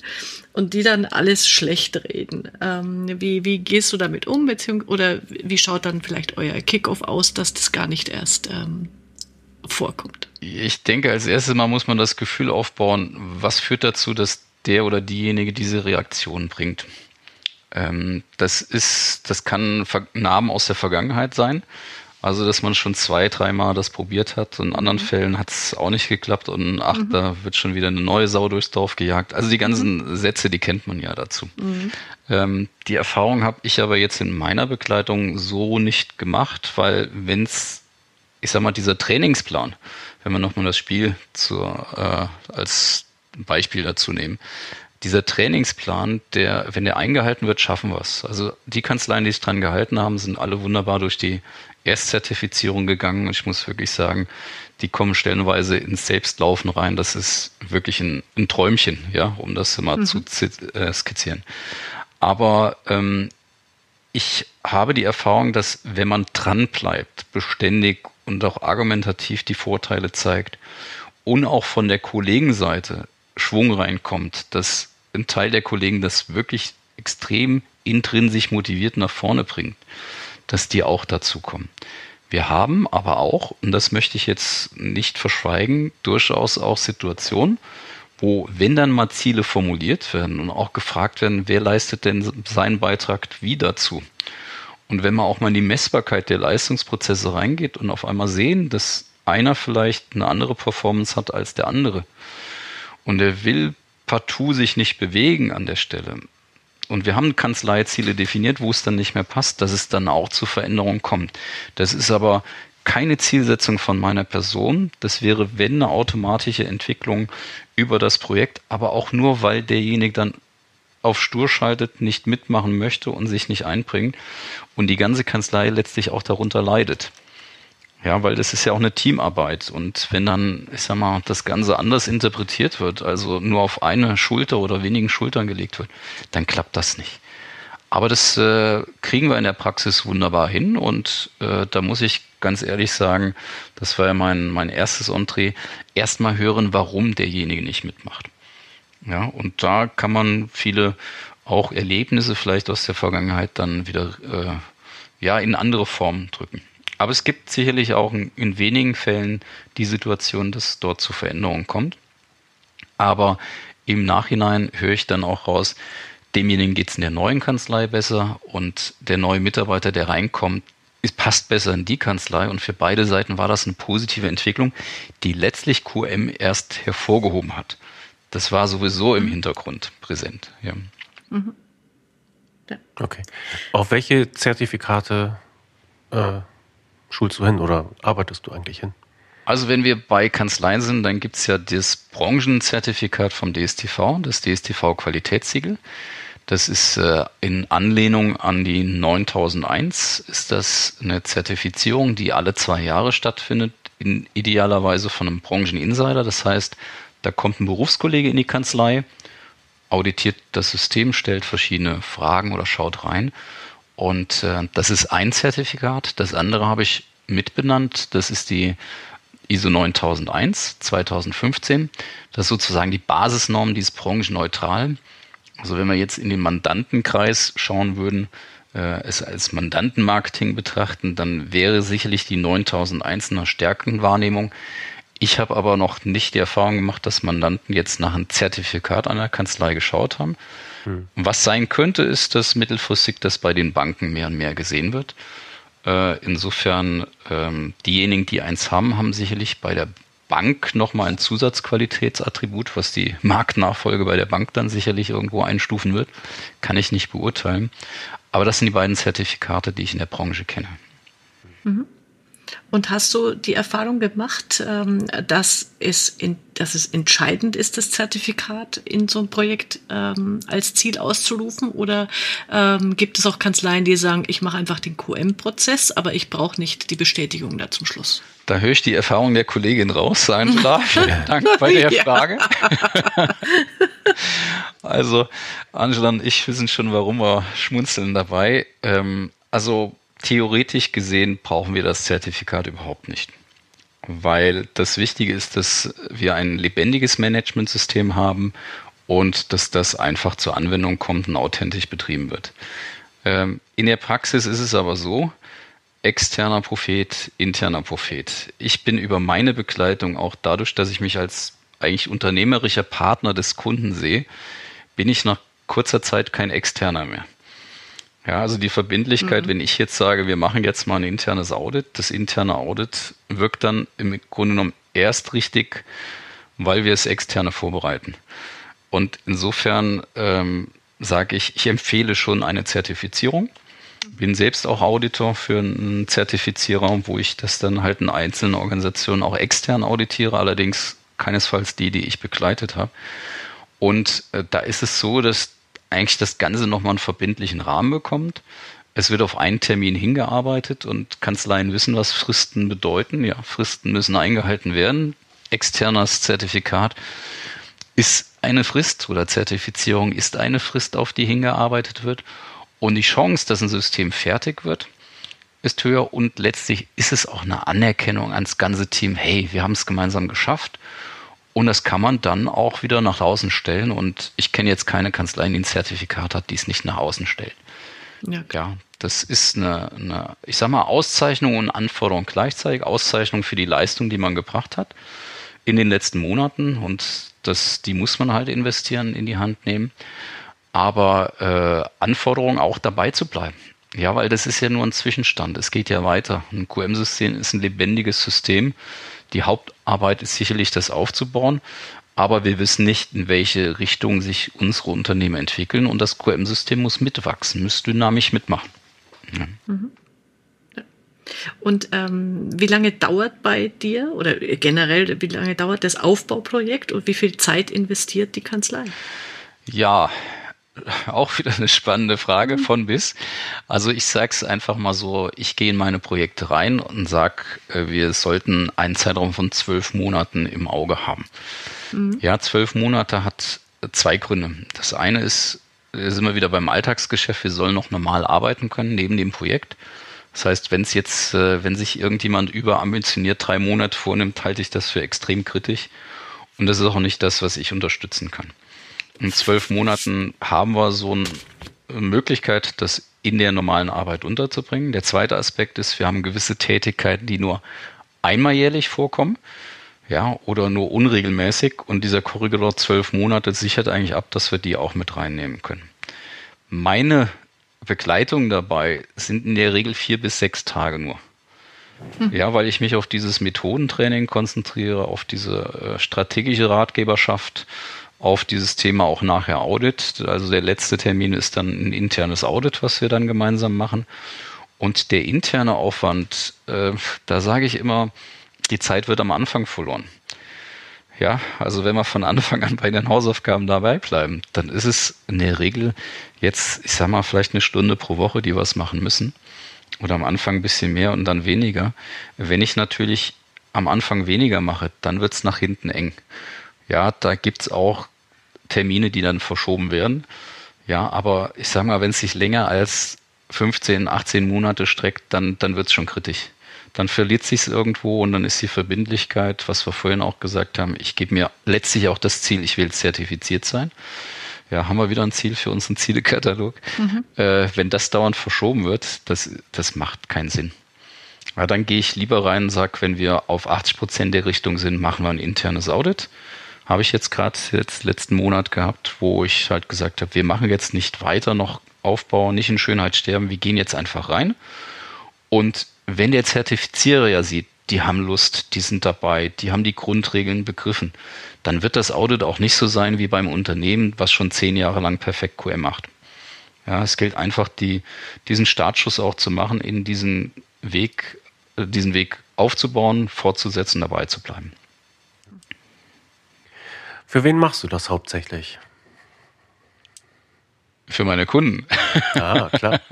und die dann alles schlecht reden. Ähm, wie, wie gehst du damit um, beziehungsweise, oder wie schaut dann vielleicht euer Kickoff aus, dass das gar nicht erst ähm, vorkommt? Ich denke, als erstes Mal muss man das Gefühl aufbauen, was führt dazu, dass der oder diejenige diese Reaktion bringt. Ähm, das ist, das kann Namen aus der Vergangenheit sein. Also, dass man schon zwei, dreimal das probiert hat. In anderen mhm. Fällen hat es auch nicht geklappt und ach, mhm. da wird schon wieder eine neue Sau durchs Dorf gejagt. Also die ganzen mhm. Sätze, die kennt man ja dazu. Mhm. Ähm, die Erfahrung habe ich aber jetzt in meiner Begleitung so nicht gemacht, weil wenn es, ich sag mal, dieser Trainingsplan, wenn wir nochmal das Spiel zur, äh, als Beispiel dazu nehmen, dieser Trainingsplan, der, wenn der eingehalten wird, schaffen wir es. Also die Kanzleien, die sich dran gehalten haben, sind alle wunderbar durch die Erstzertifizierung gegangen und ich muss wirklich sagen, die kommen stellenweise ins Selbstlaufen rein. Das ist wirklich ein, ein Träumchen, ja, um das mal mhm. zu äh, skizzieren. Aber ähm, ich habe die Erfahrung, dass wenn man dran bleibt, beständig und auch argumentativ die Vorteile zeigt und auch von der Kollegenseite Schwung reinkommt, dass ein Teil der Kollegen das wirklich extrem intrinsisch motiviert nach vorne bringt, dass die auch dazu kommen. Wir haben aber auch, und das möchte ich jetzt nicht verschweigen, durchaus auch Situationen, wo, wenn dann mal Ziele formuliert werden und auch gefragt werden, wer leistet denn seinen Beitrag wie dazu? Und wenn man auch mal in die Messbarkeit der Leistungsprozesse reingeht und auf einmal sehen, dass einer vielleicht eine andere Performance hat als der andere, und er will partout sich nicht bewegen an der Stelle. Und wir haben Kanzleiziele definiert, wo es dann nicht mehr passt, dass es dann auch zu Veränderungen kommt. Das ist aber keine Zielsetzung von meiner Person. Das wäre, wenn eine automatische Entwicklung über das Projekt, aber auch nur, weil derjenige dann auf Stur schaltet, nicht mitmachen möchte und sich nicht einbringt und die ganze Kanzlei letztlich auch darunter leidet. Ja, weil das ist ja auch eine Teamarbeit. Und wenn dann, ich sag mal, das Ganze anders interpretiert wird, also nur auf eine Schulter oder wenigen Schultern gelegt wird, dann klappt das nicht. Aber das äh, kriegen wir in der Praxis wunderbar hin und äh, da muss ich ganz ehrlich sagen, das war ja mein, mein erstes Entree, erstmal hören, warum derjenige nicht mitmacht. Ja, und da kann man viele auch Erlebnisse vielleicht aus der Vergangenheit dann wieder äh, ja in andere Formen drücken. Aber es gibt sicherlich auch in wenigen Fällen die Situation, dass dort zu Veränderungen kommt. Aber im Nachhinein höre ich dann auch raus, demjenigen geht es in der neuen Kanzlei besser und der neue Mitarbeiter, der reinkommt, es passt besser in die Kanzlei und für beide Seiten war das eine positive Entwicklung, die letztlich QM erst hervorgehoben hat. Das war sowieso im Hintergrund präsent. Ja. Mhm. Ja. Okay. Auf welche Zertifikate äh, schulst du hin oder arbeitest du eigentlich hin? Also wenn wir bei Kanzleien sind, dann gibt es ja das Branchenzertifikat vom DSTV, das DSTV Qualitätssiegel. Das ist äh, in Anlehnung an die 9001, ist das eine Zertifizierung, die alle zwei Jahre stattfindet, in idealerweise von einem Brancheninsider. Das heißt, da kommt ein Berufskollege in die Kanzlei, auditiert das System, stellt verschiedene Fragen oder schaut rein und äh, das ist ein Zertifikat. Das andere habe ich mitbenannt. Das ist die ISO 9001 2015. Das ist sozusagen die Basisnorm, die ist branchenneutral. Also wenn wir jetzt in den Mandantenkreis schauen würden, äh, es als Mandantenmarketing betrachten, dann wäre sicherlich die 9001 eine Stärkenwahrnehmung. Ich habe aber noch nicht die Erfahrung gemacht, dass Mandanten jetzt nach einem Zertifikat einer Kanzlei geschaut haben. Hm. Was sein könnte, ist, dass mittelfristig das bei den Banken mehr und mehr gesehen wird. Äh, insofern, ähm, diejenigen, die eins haben, haben sicherlich bei der Bank nochmal ein Zusatzqualitätsattribut, was die Marktnachfolge bei der Bank dann sicherlich irgendwo einstufen wird. Kann ich nicht beurteilen. Aber das sind die beiden Zertifikate, die ich in der Branche kenne. Mhm. Und hast du die Erfahrung gemacht, ähm, dass es, in, dass es entscheidend ist, das Zertifikat in so ein Projekt ähm, als Ziel auszurufen? Oder ähm, gibt es auch Kanzleien, die sagen, ich mache einfach den QM-Prozess, aber ich brauche nicht die Bestätigung da zum Schluss? Da höre ich die Erfahrung der Kollegin raus, Angela. Vielen Dank bei der ja. Frage. also, Angela und ich wissen schon, warum wir schmunzeln dabei. also, theoretisch gesehen brauchen wir das Zertifikat überhaupt nicht. Weil das Wichtige ist, dass wir ein lebendiges Managementsystem haben und dass das einfach zur Anwendung kommt und authentisch betrieben wird. Ähm, in der Praxis ist es aber so, externer Prophet, interner Prophet. Ich bin über meine Begleitung auch dadurch, dass ich mich als eigentlich unternehmerischer Partner des Kunden sehe, bin ich nach kurzer Zeit kein externer mehr. Ja, also die Verbindlichkeit, mhm. wenn ich jetzt sage, wir machen jetzt mal ein internes Audit, das interne Audit wirkt dann im Grunde genommen erst richtig, weil wir es externe vorbereiten. Und insofern ähm, sage ich, ich empfehle schon eine Zertifizierung. Bin selbst auch Auditor für einen Zertifizierer, wo ich das dann halt in einzelnen Organisationen auch extern auditiere, allerdings keinesfalls die, die ich begleitet habe. Und äh, da ist es so, dass eigentlich das Ganze nochmal einen verbindlichen Rahmen bekommt. Es wird auf einen Termin hingearbeitet und Kanzleien wissen, was Fristen bedeuten. Ja, Fristen müssen eingehalten werden. Externes Zertifikat ist eine Frist oder Zertifizierung ist eine Frist, auf die hingearbeitet wird. Und die Chance, dass ein System fertig wird, ist höher und letztlich ist es auch eine Anerkennung ans ganze Team. Hey, wir haben es gemeinsam geschafft und das kann man dann auch wieder nach außen stellen. Und ich kenne jetzt keine Kanzlei, die ein Zertifikat hat, die es nicht nach außen stellt. Ja, ja das ist eine, eine, ich sag mal, Auszeichnung und Anforderung gleichzeitig. Auszeichnung für die Leistung, die man gebracht hat in den letzten Monaten. Und das, die muss man halt investieren, in die Hand nehmen. Aber äh, Anforderung auch dabei zu bleiben. Ja, weil das ist ja nur ein Zwischenstand. Es geht ja weiter. Ein QM-System ist ein lebendiges System die Hauptarbeit ist sicherlich, das aufzubauen. Aber wir wissen nicht, in welche Richtung sich unsere Unternehmen entwickeln. Und das QM-System muss mitwachsen, muss dynamisch mitmachen. Ja. Mhm. Und ähm, wie lange dauert bei dir oder generell, wie lange dauert das Aufbauprojekt und wie viel Zeit investiert die Kanzlei? Ja, auch wieder eine spannende Frage mhm. von bis. Also ich sage es einfach mal so, ich gehe in meine Projekte rein und sage, äh, wir sollten einen Zeitraum von zwölf Monaten im Auge haben. Mhm. Ja, zwölf Monate hat zwei Gründe. Das eine ist, sind wir wieder beim Alltagsgeschäft, wir sollen noch normal arbeiten können neben dem Projekt. Das heißt, wenn es jetzt, äh, wenn sich irgendjemand überambitioniert drei Monate vornimmt, halte ich das für extrem kritisch. Und das ist auch nicht das, was ich unterstützen kann in zwölf Monaten haben wir so eine Möglichkeit, das in der normalen Arbeit unterzubringen. Der zweite Aspekt ist, wir haben gewisse Tätigkeiten, die nur einmal jährlich vorkommen, ja, oder nur unregelmäßig. Und dieser Korridor zwölf Monate sichert eigentlich ab, dass wir die auch mit reinnehmen können. Meine Begleitung dabei sind in der Regel vier bis sechs Tage nur. Hm. Ja, weil ich mich auf dieses Methodentraining konzentriere, auf diese äh, strategische Ratgeberschaft, auf dieses Thema auch nachher Audit. Also der letzte Termin ist dann ein internes Audit, was wir dann gemeinsam machen. Und der interne Aufwand, äh, da sage ich immer, die Zeit wird am Anfang verloren. Ja, also wenn wir von Anfang an bei den Hausaufgaben dabei bleiben, dann ist es in der Regel jetzt, ich sag mal, vielleicht eine Stunde pro Woche, die wir es machen müssen. Oder am Anfang ein bisschen mehr und dann weniger. Wenn ich natürlich am Anfang weniger mache, dann wird es nach hinten eng. Ja, da gibt's auch Termine, die dann verschoben werden. Ja, aber ich sage mal, wenn es sich länger als 15, 18 Monate streckt, dann, dann wird's schon kritisch. Dann verliert sich's irgendwo und dann ist die Verbindlichkeit, was wir vorhin auch gesagt haben, ich gebe mir letztlich auch das Ziel, ich will zertifiziert sein. Ja, haben wir wieder ein Ziel für unseren Zielekatalog. Mhm. Äh, wenn das dauernd verschoben wird, das, das macht keinen Sinn. Ja, dann gehe ich lieber rein und sage, wenn wir auf 80 Prozent der Richtung sind, machen wir ein internes Audit habe ich jetzt gerade jetzt letzten Monat gehabt, wo ich halt gesagt habe, wir machen jetzt nicht weiter noch Aufbau, nicht in Schönheit sterben, wir gehen jetzt einfach rein. Und wenn der Zertifizierer ja sieht, die haben Lust, die sind dabei, die haben die Grundregeln begriffen, dann wird das Audit auch nicht so sein wie beim Unternehmen, was schon zehn Jahre lang perfekt QM macht. Ja, es gilt einfach, die, diesen Startschuss auch zu machen, in diesen Weg, äh, diesen Weg aufzubauen, fortzusetzen, dabei zu bleiben. Für wen machst du das hauptsächlich? Für meine Kunden. Ja, klar.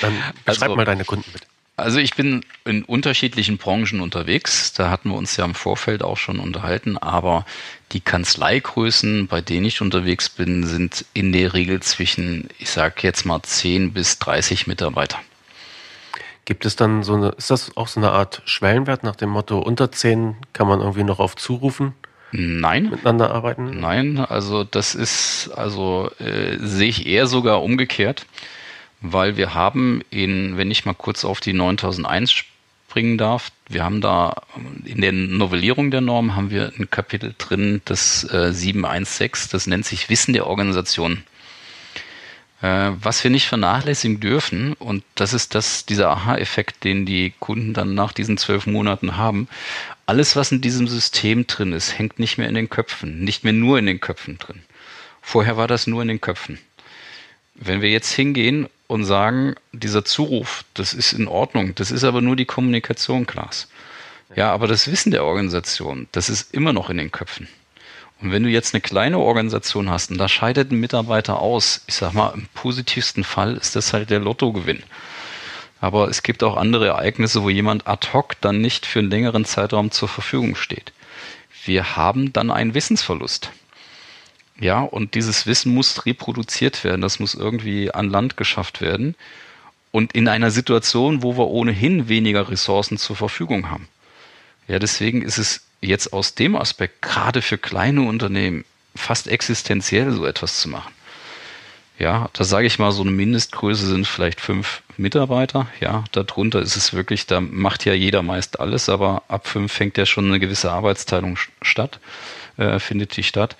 Dann beschreib also, mal deine Kunden bitte. Also ich bin in unterschiedlichen Branchen unterwegs. Da hatten wir uns ja im Vorfeld auch schon unterhalten. Aber die Kanzleigrößen, bei denen ich unterwegs bin, sind in der Regel zwischen, ich sage jetzt mal 10 bis 30 Mitarbeiter. Gibt es dann so eine, ist das auch so eine Art Schwellenwert nach dem Motto, unter 10 kann man irgendwie noch auf zurufen? Nein. Miteinander arbeiten? Nein, also das ist, also äh, sehe ich eher sogar umgekehrt weil wir haben in, wenn ich mal kurz auf die 9001 springen darf, wir haben da in der Novellierung der Norm haben wir ein Kapitel drin, das äh, 716, das nennt sich Wissen der Organisation. Äh, was wir nicht vernachlässigen dürfen, und das ist das, dieser Aha-Effekt, den die Kunden dann nach diesen zwölf Monaten haben, alles, was in diesem System drin ist, hängt nicht mehr in den Köpfen, nicht mehr nur in den Köpfen drin. Vorher war das nur in den Köpfen. Wenn wir jetzt hingehen und sagen, dieser Zuruf, das ist in Ordnung, das ist aber nur die Kommunikation, Klaas. Ja, aber das Wissen der Organisation, das ist immer noch in den Köpfen. Und wenn du jetzt eine kleine Organisation hast und da scheidet ein Mitarbeiter aus, ich sag mal, im positivsten Fall ist das halt der Lottogewinn. Aber es gibt auch andere Ereignisse, wo jemand ad hoc dann nicht für einen längeren Zeitraum zur Verfügung steht. Wir haben dann einen Wissensverlust. Ja, und dieses Wissen muss reproduziert werden, das muss irgendwie an Land geschafft werden. Und in einer Situation, wo wir ohnehin weniger Ressourcen zur Verfügung haben. Ja, deswegen ist es jetzt aus dem Aspekt, gerade für kleine Unternehmen, fast existenziell, so etwas zu machen. Ja, da sage ich mal, so eine Mindestgröße sind vielleicht fünf Mitarbeiter. Ja, darunter ist es wirklich, da macht ja jeder meist alles, aber ab fünf fängt ja schon eine gewisse Arbeitsteilung statt, äh, findet die statt.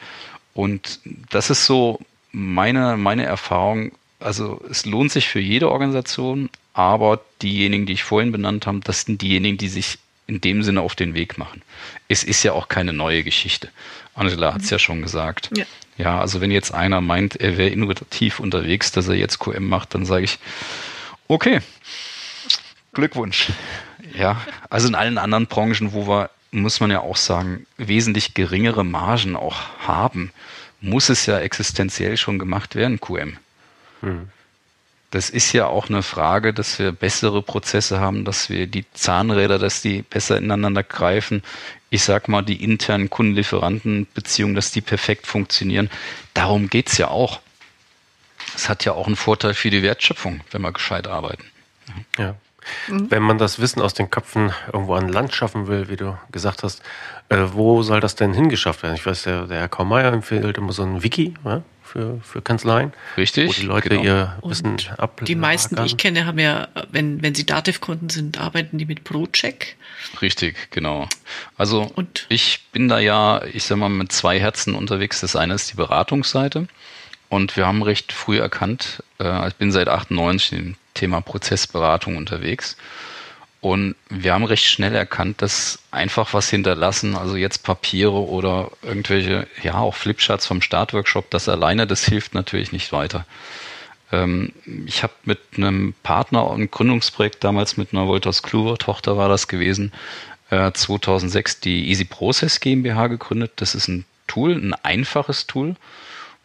Und das ist so meine, meine Erfahrung. Also es lohnt sich für jede Organisation, aber diejenigen, die ich vorhin benannt habe, das sind diejenigen, die sich in dem Sinne auf den Weg machen. Es ist ja auch keine neue Geschichte. Angela hat es ja schon gesagt. Ja. ja, also wenn jetzt einer meint, er wäre innovativ unterwegs, dass er jetzt QM macht, dann sage ich, okay, Glückwunsch. Ja, also in allen anderen Branchen, wo wir muss man ja auch sagen, wesentlich geringere Margen auch haben, muss es ja existenziell schon gemacht werden, QM. Hm. Das ist ja auch eine Frage, dass wir bessere Prozesse haben, dass wir die Zahnräder, dass die besser ineinander greifen. Ich sag mal, die internen Kundenlieferantenbeziehungen, dass die perfekt funktionieren. Darum geht's ja auch. Es hat ja auch einen Vorteil für die Wertschöpfung, wenn wir gescheit arbeiten. Ja. Mhm. Wenn man das Wissen aus den Köpfen irgendwo an Land schaffen will, wie du gesagt hast, äh, wo soll das denn hingeschafft werden? Ich weiß, der, der Herr Kaumeier empfiehlt immer so ein Wiki ja, für, für Kanzleien. Richtig. Wo die Leute genau. ihr Wissen ablagern. Die meisten, die ich kenne, haben ja, wenn, wenn sie Dativ-Kunden sind, arbeiten die mit ProCheck. Richtig, genau. Also Und? ich bin da ja, ich sag mal, mit zwei Herzen unterwegs. Das eine ist die Beratungsseite. Und wir haben recht früh erkannt, äh, ich bin seit 98 im Thema Prozessberatung unterwegs. Und wir haben recht schnell erkannt, dass einfach was hinterlassen, also jetzt Papiere oder irgendwelche, ja, auch Flipcharts vom Startworkshop, das alleine, das hilft natürlich nicht weiter. Ähm, ich habe mit einem Partner ein Gründungsprojekt damals mit einer Wolters Kluwer Tochter war das gewesen, äh, 2006 die Easy Process GmbH gegründet. Das ist ein Tool, ein einfaches Tool,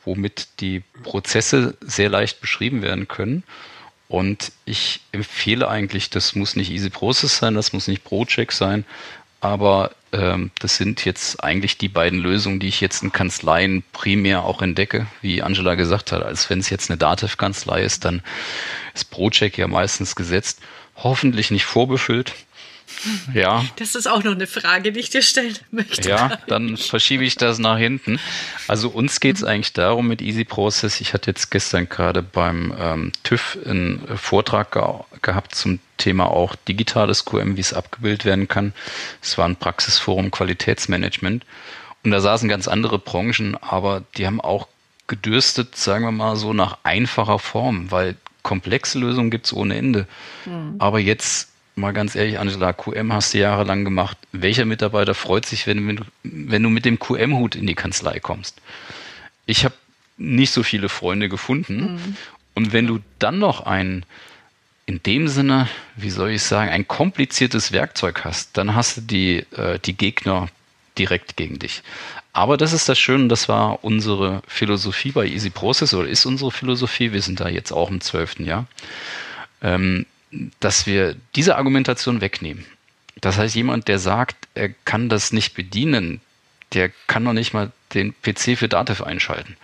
womit die Prozesse sehr leicht beschrieben werden können und ich empfehle eigentlich, das muss nicht Easy Process sein, das muss nicht ProCheck sein, aber ähm, das sind jetzt eigentlich die beiden Lösungen, die ich jetzt in Kanzleien primär auch entdecke, wie Angela gesagt hat. Als wenn es jetzt eine Dativ-Kanzlei ist, dann ist ProCheck ja meistens gesetzt, hoffentlich nicht vorbefüllt. Ja. Das ist auch noch eine Frage, die ich dir stellen möchte. Ja, dann verschiebe ich das nach hinten. Also uns geht es mhm. eigentlich darum mit Easy Process. Ich hatte jetzt gestern gerade beim ähm, TÜV einen Vortrag ge gehabt zum Thema auch digitales QM, wie es abgebildet werden kann. Es war ein Praxisforum Qualitätsmanagement. Und da saßen ganz andere Branchen, aber die haben auch gedürstet, sagen wir mal so, nach einfacher Form, weil komplexe Lösungen gibt es ohne Ende. Mhm. Aber jetzt mal ganz ehrlich, Angela, QM hast du jahrelang gemacht. Welcher Mitarbeiter freut sich, wenn, wenn, wenn du mit dem QM-Hut in die Kanzlei kommst? Ich habe nicht so viele Freunde gefunden. Mhm. Und wenn du dann noch ein, in dem Sinne, wie soll ich sagen, ein kompliziertes Werkzeug hast, dann hast du die, äh, die Gegner direkt gegen dich. Aber das ist das Schöne, das war unsere Philosophie bei Easy Process oder ist unsere Philosophie. Wir sind da jetzt auch im zwölften Jahr. Ähm, dass wir diese Argumentation wegnehmen. Das heißt, jemand, der sagt, er kann das nicht bedienen, der kann noch nicht mal den PC für Dativ einschalten.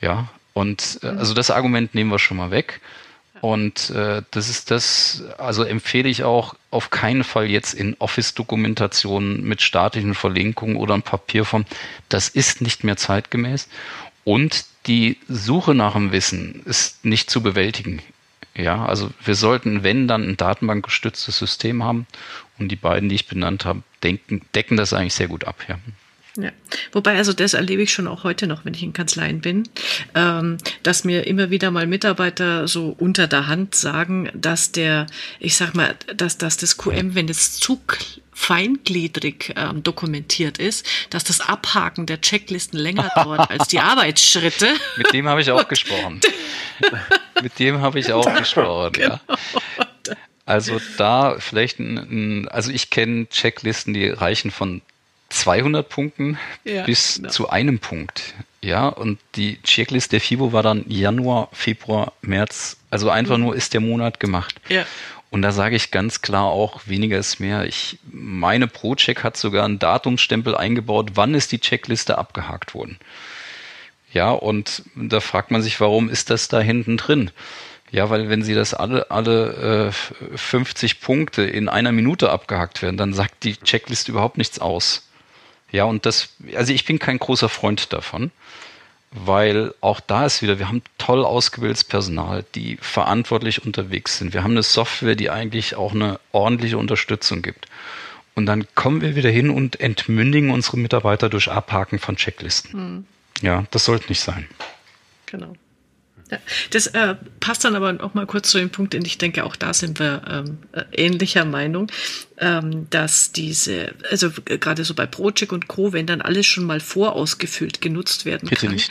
Ja, und äh, also das Argument nehmen wir schon mal weg. Und äh, das ist das, also empfehle ich auch auf keinen Fall jetzt in Office-Dokumentationen mit statischen Verlinkungen oder in Papierform. Das ist nicht mehr zeitgemäß. Und die Suche nach dem Wissen ist nicht zu bewältigen ja, also wir sollten, wenn dann ein datenbankgestütztes System haben und die beiden, die ich benannt habe, denken, decken das eigentlich sehr gut ab, ja. Ja. Wobei, also das erlebe ich schon auch heute noch, wenn ich in Kanzleien bin, ähm, dass mir immer wieder mal Mitarbeiter so unter der Hand sagen, dass der, ich sag mal, dass, dass das QM, wenn es zu feingliedrig ähm, dokumentiert ist, dass das Abhaken der Checklisten länger dauert als die Arbeitsschritte. Mit dem habe ich auch gesprochen. Mit dem habe ich auch gesprochen, genau. ja. Also da vielleicht ein, ein also ich kenne Checklisten, die reichen von 200 Punkten ja, bis genau. zu einem Punkt. Ja, und die Checklist der FIBO war dann Januar, Februar, März. Also einfach mhm. nur ist der Monat gemacht. Ja. Und da sage ich ganz klar auch, weniger ist mehr. Ich, meine ProCheck hat sogar einen Datumsstempel eingebaut, wann ist die Checkliste abgehakt worden. Ja, und da fragt man sich, warum ist das da hinten drin? Ja, weil wenn sie das alle, alle äh, 50 Punkte in einer Minute abgehakt werden, dann sagt die Checkliste überhaupt nichts aus. Ja, und das, also ich bin kein großer Freund davon, weil auch da ist wieder, wir haben toll ausgebildetes Personal, die verantwortlich unterwegs sind. Wir haben eine Software, die eigentlich auch eine ordentliche Unterstützung gibt. Und dann kommen wir wieder hin und entmündigen unsere Mitarbeiter durch Abhaken von Checklisten. Hm. Ja, das sollte nicht sein. Genau. Das äh, passt dann aber auch mal kurz zu dem Punkt, und ich denke, auch da sind wir ähm, äh, ähnlicher Meinung, ähm, dass diese, also gerade so bei Project und Co., wenn dann alles schon mal vorausgefüllt genutzt werden Bitte kann. Nicht.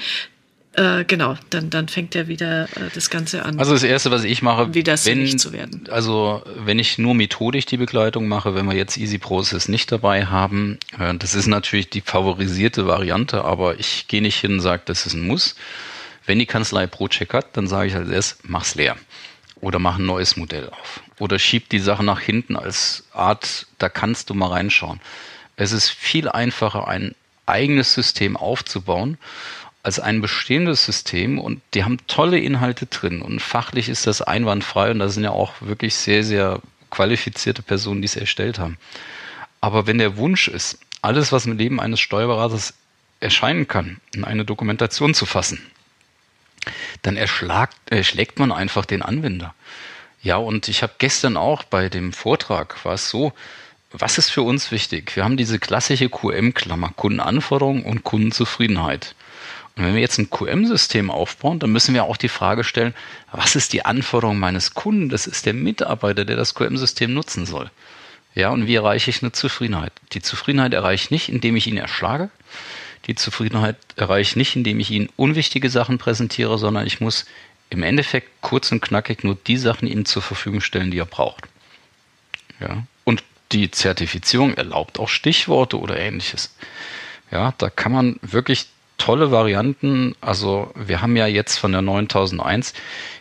Äh, genau, dann, dann fängt ja wieder äh, das Ganze an. Also das Erste, was ich mache, wieder wenn, zu werden. Also wenn ich nur methodisch die Begleitung mache, wenn wir jetzt Easy Process nicht dabei haben, äh, das ist natürlich die favorisierte Variante, aber ich gehe nicht hin und sage, das ist ein Muss wenn die Kanzlei Pro-Check hat, dann sage ich als erstes, mach's leer. Oder mach ein neues Modell auf. Oder schieb die Sache nach hinten als Art, da kannst du mal reinschauen. Es ist viel einfacher, ein eigenes System aufzubauen, als ein bestehendes System und die haben tolle Inhalte drin und fachlich ist das einwandfrei und da sind ja auch wirklich sehr, sehr qualifizierte Personen, die es erstellt haben. Aber wenn der Wunsch ist, alles, was im Leben eines Steuerberaters erscheinen kann, in eine Dokumentation zu fassen, dann erschlagt, erschlägt man einfach den Anwender. Ja, und ich habe gestern auch bei dem Vortrag, war es so, was ist für uns wichtig? Wir haben diese klassische QM-Klammer, Kundenanforderung und Kundenzufriedenheit. Und wenn wir jetzt ein QM-System aufbauen, dann müssen wir auch die Frage stellen, was ist die Anforderung meines Kunden? Das ist der Mitarbeiter, der das QM-System nutzen soll. Ja, und wie erreiche ich eine Zufriedenheit? Die Zufriedenheit erreiche ich nicht, indem ich ihn erschlage, die Zufriedenheit erreiche ich nicht, indem ich Ihnen unwichtige Sachen präsentiere, sondern ich muss im Endeffekt kurz und knackig nur die Sachen Ihnen zur Verfügung stellen, die er braucht. Ja. Und die Zertifizierung erlaubt auch Stichworte oder ähnliches. Ja, da kann man wirklich tolle Varianten, also wir haben ja jetzt von der 9001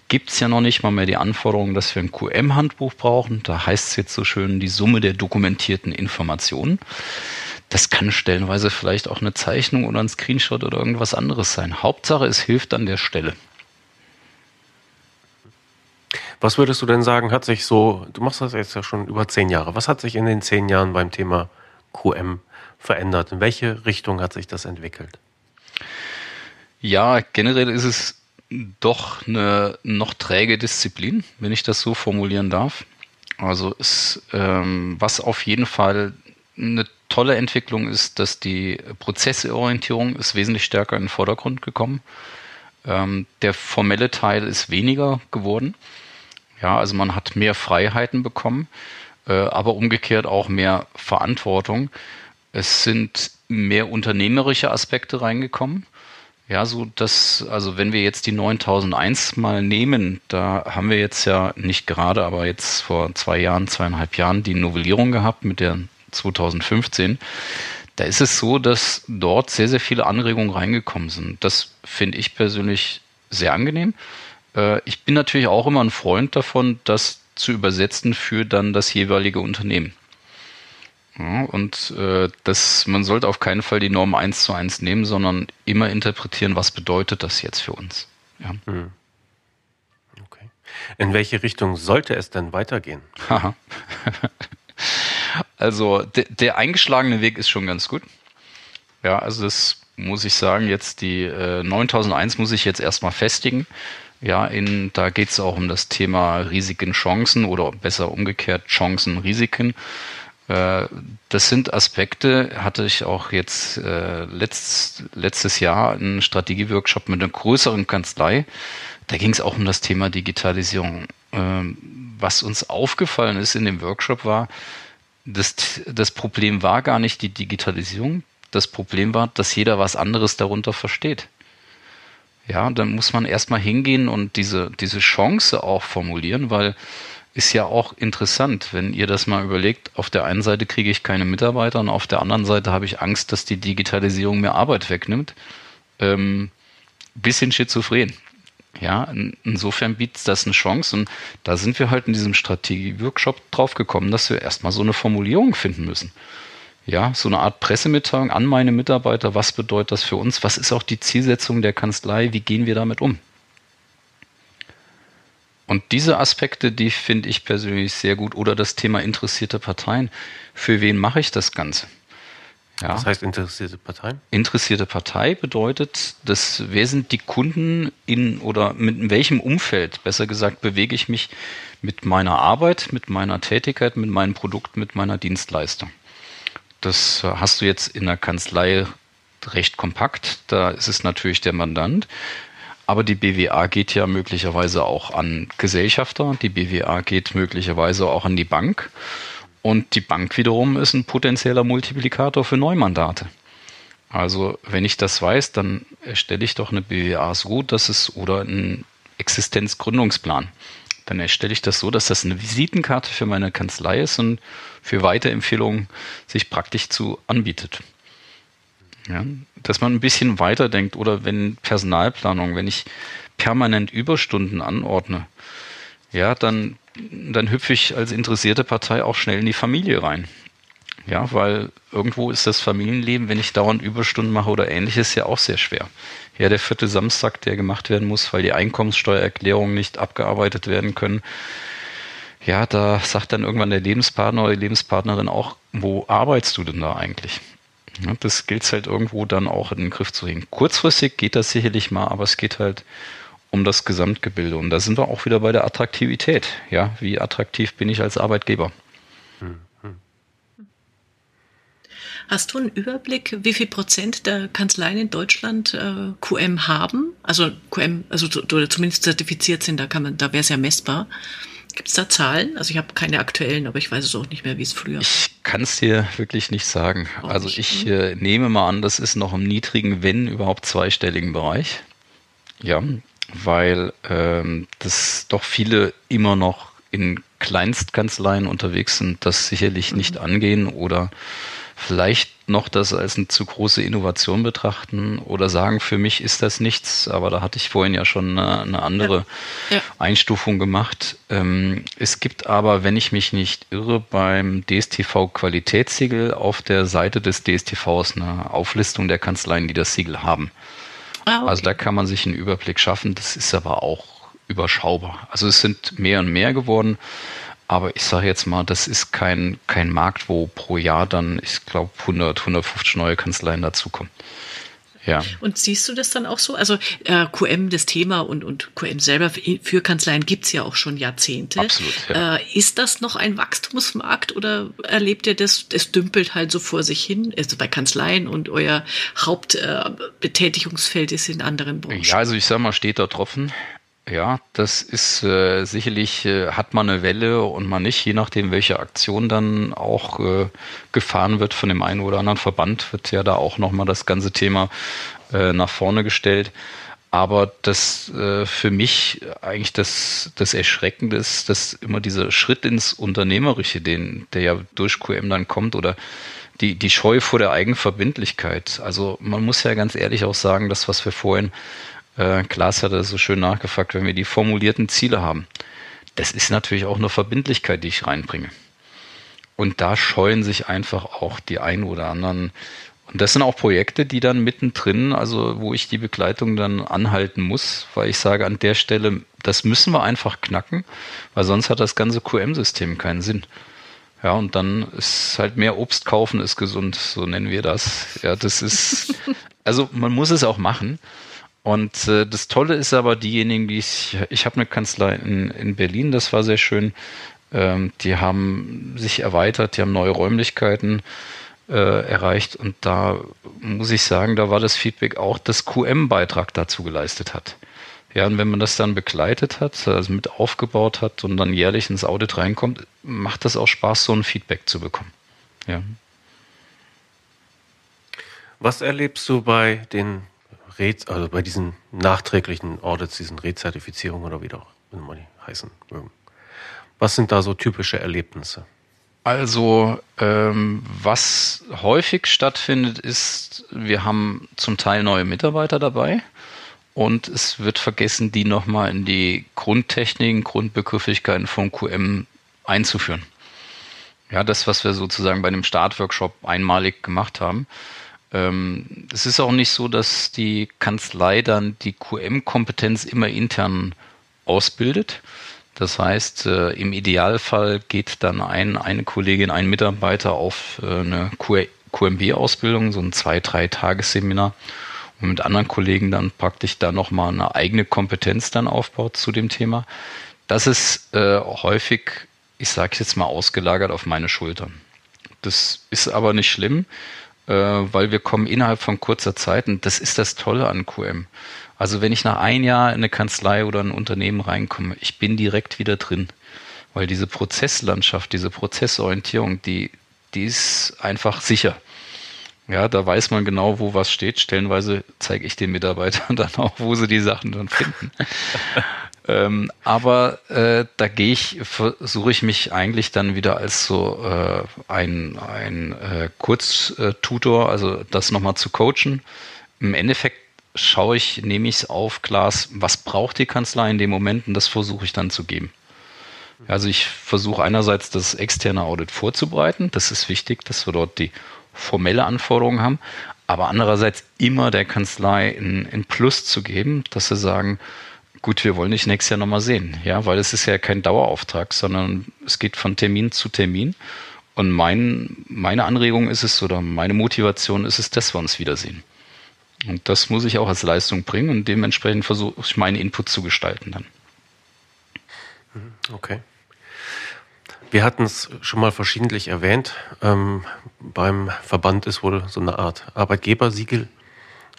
gibt es ja noch nicht mal mehr die Anforderung, dass wir ein QM-Handbuch brauchen. Da heißt es jetzt so schön die Summe der dokumentierten Informationen. Das kann stellenweise vielleicht auch eine Zeichnung oder ein Screenshot oder irgendwas anderes sein. Hauptsache, es hilft an der Stelle. Was würdest du denn sagen, hat sich so, du machst das jetzt ja schon über zehn Jahre, was hat sich in den zehn Jahren beim Thema QM verändert? In welche Richtung hat sich das entwickelt? Ja, generell ist es doch eine noch träge Disziplin, wenn ich das so formulieren darf. Also es, ähm, was auf jeden Fall eine tolle Entwicklung ist, dass die Prozessorientierung ist wesentlich stärker in den Vordergrund gekommen. Ähm, der formelle Teil ist weniger geworden, Ja, also man hat mehr Freiheiten bekommen, äh, aber umgekehrt auch mehr Verantwortung. Es sind mehr unternehmerische Aspekte reingekommen. Ja, so dass, also wenn wir jetzt die 9001 mal nehmen, da haben wir jetzt ja nicht gerade, aber jetzt vor zwei Jahren, zweieinhalb Jahren die Novellierung gehabt mit der 2015. Da ist es so, dass dort sehr, sehr viele Anregungen reingekommen sind. Das finde ich persönlich sehr angenehm. Äh, ich bin natürlich auch immer ein Freund davon, das zu übersetzen für dann das jeweilige Unternehmen. Ja, und äh, das, man sollte auf keinen Fall die Norm eins zu eins nehmen, sondern immer interpretieren, was bedeutet das jetzt für uns. Ja. Mhm. Okay. In welche Richtung sollte es denn weitergehen? also de, der eingeschlagene Weg ist schon ganz gut. Ja, also das muss ich sagen, jetzt die äh, 9001 muss ich jetzt erstmal festigen. Ja, in, da geht es auch um das Thema Risiken, Chancen oder besser umgekehrt Chancen, Risiken. Äh, das sind Aspekte, hatte ich auch jetzt äh, letzt, letztes Jahr einen Strategieworkshop mit einer größeren Kanzlei. Da ging es auch um das Thema Digitalisierung. Ähm, was uns aufgefallen ist in dem Workshop war, das, das Problem war gar nicht die Digitalisierung. Das Problem war, dass jeder was anderes darunter versteht. Ja, dann muss man erstmal hingehen und diese, diese Chance auch formulieren, weil ist ja auch interessant, wenn ihr das mal überlegt. Auf der einen Seite kriege ich keine Mitarbeiter und auf der anderen Seite habe ich Angst, dass die Digitalisierung mir Arbeit wegnimmt. Ähm, bisschen schizophren. Ja, insofern bietet das eine Chance und da sind wir halt in diesem Strategie-Workshop drauf dass wir erstmal so eine Formulierung finden müssen. Ja, so eine Art Pressemitteilung an meine Mitarbeiter. Was bedeutet das für uns? Was ist auch die Zielsetzung der Kanzlei? Wie gehen wir damit um? Und diese Aspekte, die finde ich persönlich sehr gut. Oder das Thema interessierte Parteien. Für wen mache ich das Ganze? Ja. Was heißt interessierte Parteien? Interessierte Partei bedeutet, dass wer sind die Kunden in oder mit welchem Umfeld, besser gesagt, bewege ich mich mit meiner Arbeit, mit meiner Tätigkeit, mit meinem Produkt, mit meiner Dienstleistung. Das hast du jetzt in der Kanzlei recht kompakt. Da ist es natürlich der Mandant. Aber die BWA geht ja möglicherweise auch an Gesellschafter, die BWA geht möglicherweise auch an die Bank. Und die Bank wiederum ist ein potenzieller Multiplikator für Neumandate. Also wenn ich das weiß, dann erstelle ich doch eine BWA so, dass es oder einen Existenzgründungsplan. Dann erstelle ich das so, dass das eine Visitenkarte für meine Kanzlei ist und für Weiterempfehlungen sich praktisch zu anbietet. Ja, dass man ein bisschen weiterdenkt oder wenn Personalplanung, wenn ich permanent Überstunden anordne, ja, dann, dann hüpfe ich als interessierte Partei auch schnell in die Familie rein. Ja, weil irgendwo ist das Familienleben, wenn ich dauernd Überstunden mache oder ähnliches, ja auch sehr schwer. Ja, der vierte Samstag, der gemacht werden muss, weil die Einkommenssteuererklärungen nicht abgearbeitet werden können. Ja, da sagt dann irgendwann der Lebenspartner oder die Lebenspartnerin auch, wo arbeitest du denn da eigentlich? Ja, das gilt halt irgendwo dann auch in den Griff zu bringen. Kurzfristig geht das sicherlich mal, aber es geht halt um das Gesamtgebilde. Und da sind wir auch wieder bei der Attraktivität. Ja, wie attraktiv bin ich als Arbeitgeber? Hast du einen Überblick, wie viel Prozent der Kanzleien in Deutschland äh, QM haben? Also QM, also oder zumindest zertifiziert sind, da kann man, da wäre es ja messbar. Gibt es da Zahlen? Also ich habe keine aktuellen, aber ich weiß es auch nicht mehr, wie es früher war. Ich kann es dir wirklich nicht sagen. Auch also nicht. ich äh, nehme mal an, das ist noch im niedrigen, wenn überhaupt zweistelligen Bereich. Ja, weil ähm, das doch viele immer noch in Kleinstkanzleien unterwegs sind, das sicherlich mhm. nicht angehen oder vielleicht noch das als eine zu große Innovation betrachten oder sagen, für mich ist das nichts, aber da hatte ich vorhin ja schon eine, eine andere ja. Ja. Einstufung gemacht. Ähm, es gibt aber, wenn ich mich nicht irre, beim DSTV Qualitätssiegel auf der Seite des DSTVs eine Auflistung der Kanzleien, die das Siegel haben. Ah, okay. Also da kann man sich einen Überblick schaffen, das ist aber auch überschaubar. Also es sind mehr und mehr geworden. Aber ich sage jetzt mal, das ist kein, kein Markt, wo pro Jahr dann, ich glaube, 100, 150 neue Kanzleien dazukommen. Ja. Und siehst du das dann auch so? Also äh, QM, das Thema und, und QM selber für Kanzleien gibt's ja auch schon Jahrzehnte. Absolut. Ja. Äh, ist das noch ein Wachstumsmarkt oder erlebt ihr das, es dümpelt halt so vor sich hin, also bei Kanzleien und euer Hauptbetätigungsfeld äh, ist in anderen Branchen? Ja, also ich sag mal, steht da Tropfen Ja, das ist äh, sicherlich, äh, hat man eine Welle und man nicht, je nachdem, welche Aktion dann auch äh, gefahren wird von dem einen oder anderen Verband, wird ja da auch nochmal das ganze Thema äh, nach vorne gestellt. Aber das äh, für mich eigentlich das, das Erschreckende ist, dass immer dieser Schritt ins Unternehmerische, den, der ja durch QM dann kommt, oder die, die Scheu vor der Eigenverbindlichkeit. Also man muss ja ganz ehrlich auch sagen, das, was wir vorhin äh, Klaas hat das so schön nachgefragt, wenn wir die formulierten Ziele haben. Das ist natürlich auch eine Verbindlichkeit, die ich reinbringe. Und da scheuen sich einfach auch die ein oder anderen. Und das sind auch Projekte, die dann mittendrin, also wo ich die Begleitung dann anhalten muss, weil ich sage, an der Stelle, das müssen wir einfach knacken, weil sonst hat das ganze QM-System keinen Sinn. Ja, und dann ist halt mehr Obst kaufen ist gesund, so nennen wir das. Ja, das ist, also man muss es auch machen. Und äh, das Tolle ist aber diejenigen, die ich, ich habe eine Kanzlei in, in Berlin, das war sehr schön. Ähm, die haben sich erweitert, die haben neue Räumlichkeiten äh, erreicht und da muss ich sagen, da war das Feedback auch, dass QM-Beitrag dazu geleistet hat. Ja, und wenn man das dann begleitet hat, also mit aufgebaut hat und dann jährlich ins Audit reinkommt, macht das auch Spaß, so ein Feedback zu bekommen. Ja. Was erlebst du bei den Re also bei diesen nachträglichen Audits, diesen Rezertifizierungen oder wie auch immer die heißen mögen. Was sind da so typische Erlebnisse? Also, ähm, was häufig stattfindet, ist, wir haben zum Teil neue Mitarbeiter dabei und es wird vergessen, die nochmal in die Grundtechniken, Grundbegrifflichkeiten von QM einzuführen. Ja, das, was wir sozusagen bei dem Startworkshop einmalig gemacht haben. Ähm, es ist auch nicht so, dass die Kanzlei dann die QM-Kompetenz immer intern ausbildet. Das heißt, äh, im Idealfall geht dann ein, eine Kollegin, ein Mitarbeiter auf äh, eine QMB-Ausbildung, so ein zwei, drei Tagesseminar und mit anderen Kollegen dann praktisch da nochmal eine eigene Kompetenz dann aufbaut zu dem Thema. Das ist äh, häufig, ich sage jetzt mal, ausgelagert auf meine Schultern. Das ist aber nicht schlimm, äh, weil wir kommen innerhalb von kurzer Zeit und das ist das Tolle an QM. Also wenn ich nach ein Jahr in eine Kanzlei oder ein Unternehmen reinkomme, ich bin direkt wieder drin, weil diese Prozesslandschaft, diese Prozessorientierung, die, die ist einfach sicher. Ja, da weiß man genau, wo was steht. Stellenweise zeige ich den Mitarbeitern dann auch, wo sie die Sachen dann finden. Ähm, aber äh, da gehe ich, versuche ich mich eigentlich dann wieder als so äh, ein, ein äh, Kurztutor, also das nochmal zu coachen. Im Endeffekt schaue ich, nehme ich es auf, Glas, was braucht die Kanzlei in dem Moment und das versuche ich dann zu geben. Also ich versuche einerseits das externe Audit vorzubereiten, das ist wichtig, dass wir dort die formelle Anforderungen haben, aber andererseits immer der Kanzlei ein, ein Plus zu geben, dass sie sagen, gut, wir wollen dich nächstes Jahr nochmal sehen, ja, weil es ist ja kein Dauerauftrag, sondern es geht von Termin zu Termin. Und mein, meine Anregung ist es oder meine Motivation ist es, dass wir uns wiedersehen. Und das muss ich auch als Leistung bringen und dementsprechend versuche ich meinen Input zu gestalten dann. Mhm, okay. Wir hatten es schon mal verschiedentlich erwähnt. Ähm, beim Verband ist wohl so eine Art Arbeitgebersiegel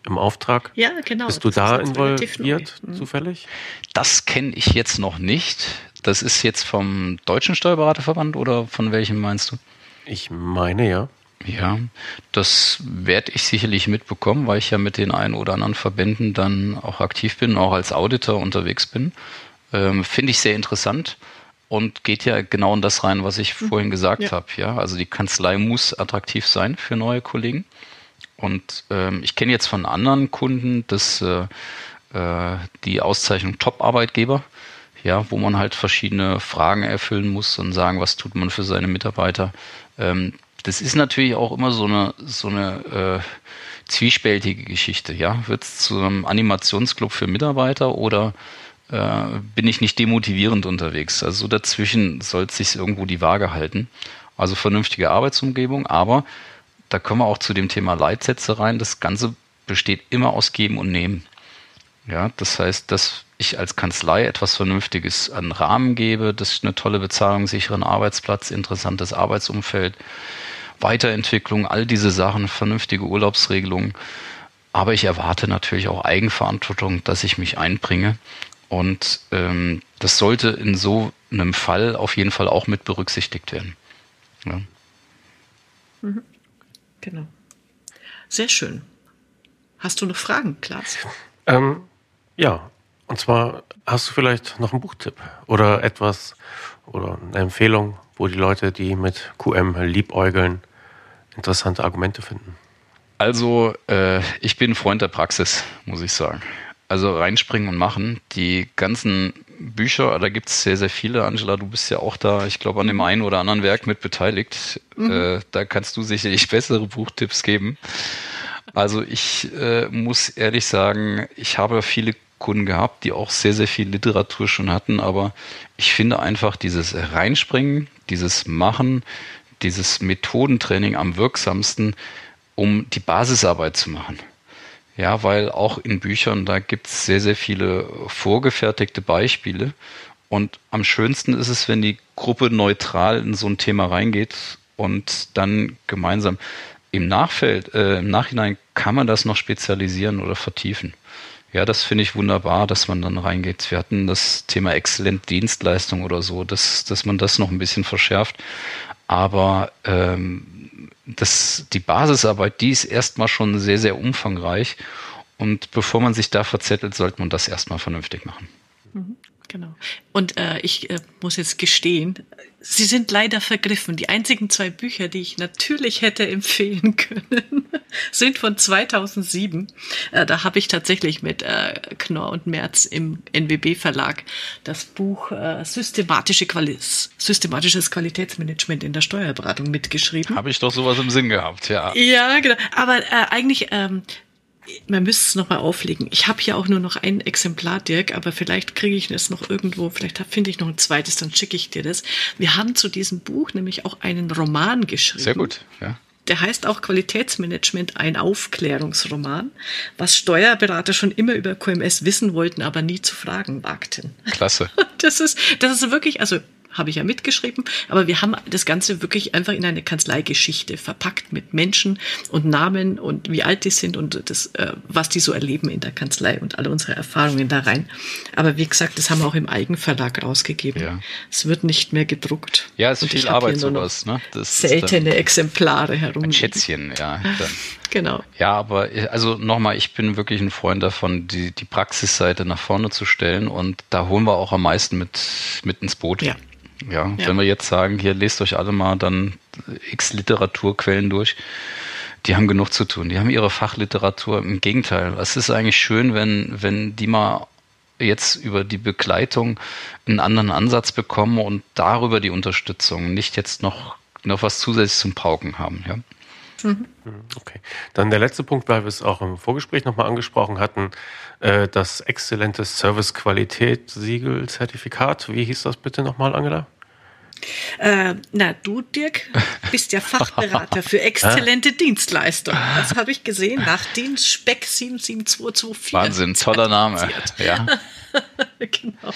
im Auftrag. Ja, genau. Bist du da involviert mhm. zufällig? Das kenne ich jetzt noch nicht. Das ist jetzt vom Deutschen Steuerberaterverband oder von welchem meinst du? Ich meine ja. Ja, das werde ich sicherlich mitbekommen, weil ich ja mit den einen oder anderen Verbänden dann auch aktiv bin, auch als Auditor unterwegs bin. Ähm, Finde ich sehr interessant und geht ja genau in das rein, was ich mhm. vorhin gesagt ja. habe. Ja, also die Kanzlei muss attraktiv sein für neue Kollegen. Und ähm, ich kenne jetzt von anderen Kunden dass äh, äh, die Auszeichnung Top-Arbeitgeber, ja, wo man halt verschiedene Fragen erfüllen muss und sagen, was tut man für seine Mitarbeiter. Ähm, das ist natürlich auch immer so eine, so eine äh, zwiespältige Geschichte. Ja, wird es zu einem Animationsclub für Mitarbeiter oder äh, bin ich nicht demotivierend unterwegs? Also so dazwischen soll sich irgendwo die Waage halten. Also vernünftige Arbeitsumgebung, aber da kommen wir auch zu dem Thema Leitsätze rein. Das Ganze besteht immer aus Geben und Nehmen. Ja, das heißt, dass ich als Kanzlei etwas Vernünftiges an Rahmen gebe, dass ich eine tolle Bezahlung, sicheren Arbeitsplatz, interessantes Arbeitsumfeld, Weiterentwicklung, all diese Sachen, vernünftige Urlaubsregelungen. Aber ich erwarte natürlich auch Eigenverantwortung, dass ich mich einbringe Und ähm, das sollte in so einem Fall auf jeden Fall auch mit berücksichtigt werden. Ja. Mhm. Genau. Sehr schön. Hast du noch Fragen, Klaas? Ähm, ja, und zwar hast du vielleicht noch einen Buchtipp oder etwas oder eine Empfehlung, wo die Leute, die mit QM liebäugeln, interessante Argumente finden? Also, äh, ich bin Freund der Praxis, muss ich sagen. Also reinspringen und machen. Die ganzen Bücher, da gibt es sehr, sehr viele. Angela, du bist ja auch da, ich glaube, an dem einen oder anderen Werk mit beteiligt. Mhm. Äh, da kannst du sicherlich bessere Buchtipps geben. Also ich äh, muss ehrlich sagen, ich habe viele Kunden gehabt, die auch sehr, sehr viel Literatur schon hatten, aber ich finde einfach dieses Reinspringen, dieses Machen, dieses Methodentraining am wirksamsten, um die Basisarbeit zu machen. Ja, weil auch in Büchern, da gibt es sehr, sehr viele vorgefertigte Beispiele. Und am schönsten ist es, wenn die Gruppe neutral in so ein Thema reingeht und dann gemeinsam im Nachfeld, äh, im Nachhinein kann man das noch spezialisieren oder vertiefen. Ja, das finde ich wunderbar, dass man dann reingeht. Wir hatten das Thema Exzellent Dienstleistung oder so, dass, dass man das noch ein bisschen verschärft. Aber ähm, das, die Basisarbeit, die ist erstmal schon sehr, sehr umfangreich. Und bevor man sich da verzettelt, sollte man das erstmal vernünftig machen. Mhm. Genau. Und äh, ich äh, muss jetzt gestehen, sie sind leider vergriffen. Die einzigen zwei Bücher, die ich natürlich hätte empfehlen können, sind von 2007. Äh, da habe ich tatsächlich mit äh, Knorr und Merz im NWB Verlag das Buch äh, Systematische Quali Systematisches Qualitätsmanagement in der Steuerberatung mitgeschrieben. Habe ich doch sowas im Sinn gehabt, ja. Ja, genau. Aber äh, eigentlich ähm, man müsste es nochmal auflegen. Ich habe hier auch nur noch ein Exemplar, Dirk, aber vielleicht kriege ich es noch irgendwo, vielleicht finde ich noch ein zweites, dann schicke ich dir das. Wir haben zu diesem Buch nämlich auch einen Roman geschrieben. Sehr gut, ja. Der heißt auch Qualitätsmanagement, ein Aufklärungsroman, was Steuerberater schon immer über QMS wissen wollten, aber nie zu fragen wagten. Klasse. Das ist, das ist wirklich, also habe ich ja mitgeschrieben, aber wir haben das Ganze wirklich einfach in eine Kanzleigeschichte verpackt mit Menschen und Namen und wie alt die sind und das, äh, was die so erleben in der Kanzlei und alle unsere Erfahrungen da rein. Aber wie gesagt, das haben wir auch im Eigenverlag rausgegeben. Ja. Es wird nicht mehr gedruckt. Ja, es ist viel Arbeit sowas. Ne? Das seltene Exemplare herum. Ein Schätzchen, ja. Dann. Genau. Ja, aber also nochmal, ich bin wirklich ein Freund davon, die, die Praxisseite nach vorne zu stellen und da holen wir auch am meisten mit, mit ins Boot. Ja. Ja, ja, wenn wir jetzt sagen, hier lest euch alle mal dann x Literaturquellen durch, die haben genug zu tun. Die haben ihre Fachliteratur. Im Gegenteil, es ist eigentlich schön, wenn, wenn die mal jetzt über die Begleitung einen anderen Ansatz bekommen und darüber die Unterstützung, nicht jetzt noch, noch was zusätzlich zum Pauken haben. Ja? Mhm. Okay. Dann der letzte Punkt, weil wir es auch im Vorgespräch nochmal angesprochen hatten, das exzellente Service-Qualität-Siegel-Zertifikat. Wie hieß das bitte nochmal, Angela? Äh, na, du, Dirk, bist ja Fachberater für exzellente Dienstleistungen. Das habe ich gesehen nach den Speck 77224. Wahnsinn, toller Name. Ja. genau.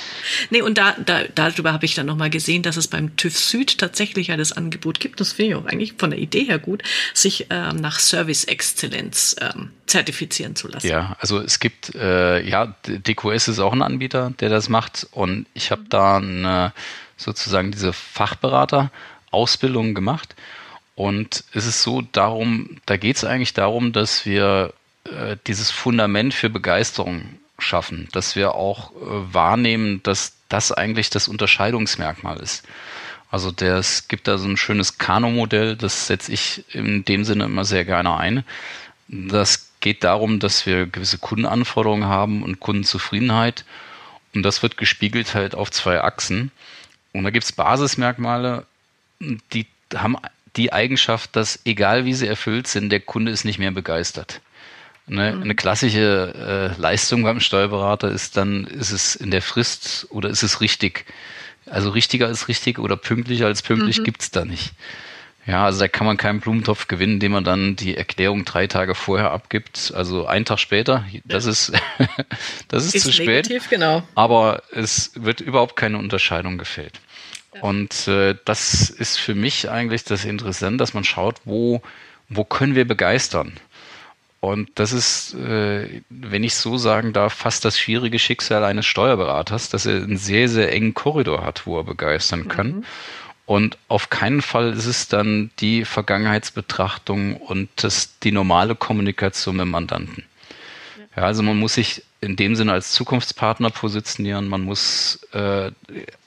Nee, und da, da, darüber habe ich dann nochmal gesehen, dass es beim TÜV Süd tatsächlich ja das Angebot gibt. Das finde ich auch eigentlich von der Idee her gut, sich ähm, nach Service Exzellenz ähm, zertifizieren zu lassen. Ja, also es gibt, äh, ja, DQS ist auch ein Anbieter, der das macht. Und ich habe da eine, sozusagen diese Fachberater-Ausbildung gemacht. Und es ist so darum, da geht es eigentlich darum, dass wir äh, dieses Fundament für Begeisterung schaffen, dass wir auch äh, wahrnehmen, dass das eigentlich das Unterscheidungsmerkmal ist. Also der, es gibt da so ein schönes Kano-Modell, das setze ich in dem Sinne immer sehr gerne ein. Das geht darum, dass wir gewisse Kundenanforderungen haben und Kundenzufriedenheit. Und das wird gespiegelt halt auf zwei Achsen. Und da gibt es Basismerkmale, die haben die Eigenschaft, dass egal wie sie erfüllt sind, der Kunde ist nicht mehr begeistert. Eine, mhm. eine klassische äh, Leistung beim Steuerberater ist dann, ist es in der Frist oder ist es richtig? Also richtiger als richtig oder pünktlicher als pünktlich mhm. gibt's da nicht. Ja, also da kann man keinen Blumentopf gewinnen, indem man dann die Erklärung drei Tage vorher abgibt. Also einen Tag später, das ist, das ist, ist zu spät. Negativ, genau. Aber es wird überhaupt keine Unterscheidung gefällt. Ja. Und äh, das ist für mich eigentlich das Interessante, dass man schaut, wo, wo können wir begeistern? Und das ist, äh, wenn ich so sagen darf, fast das schwierige Schicksal eines Steuerberaters, dass er einen sehr, sehr engen Korridor hat, wo er begeistern kann. Mhm. Und auf keinen Fall ist es dann die Vergangenheitsbetrachtung und das, die normale Kommunikation mit dem Mandanten. Ja, also man muss sich in dem Sinne als Zukunftspartner positionieren, man muss äh,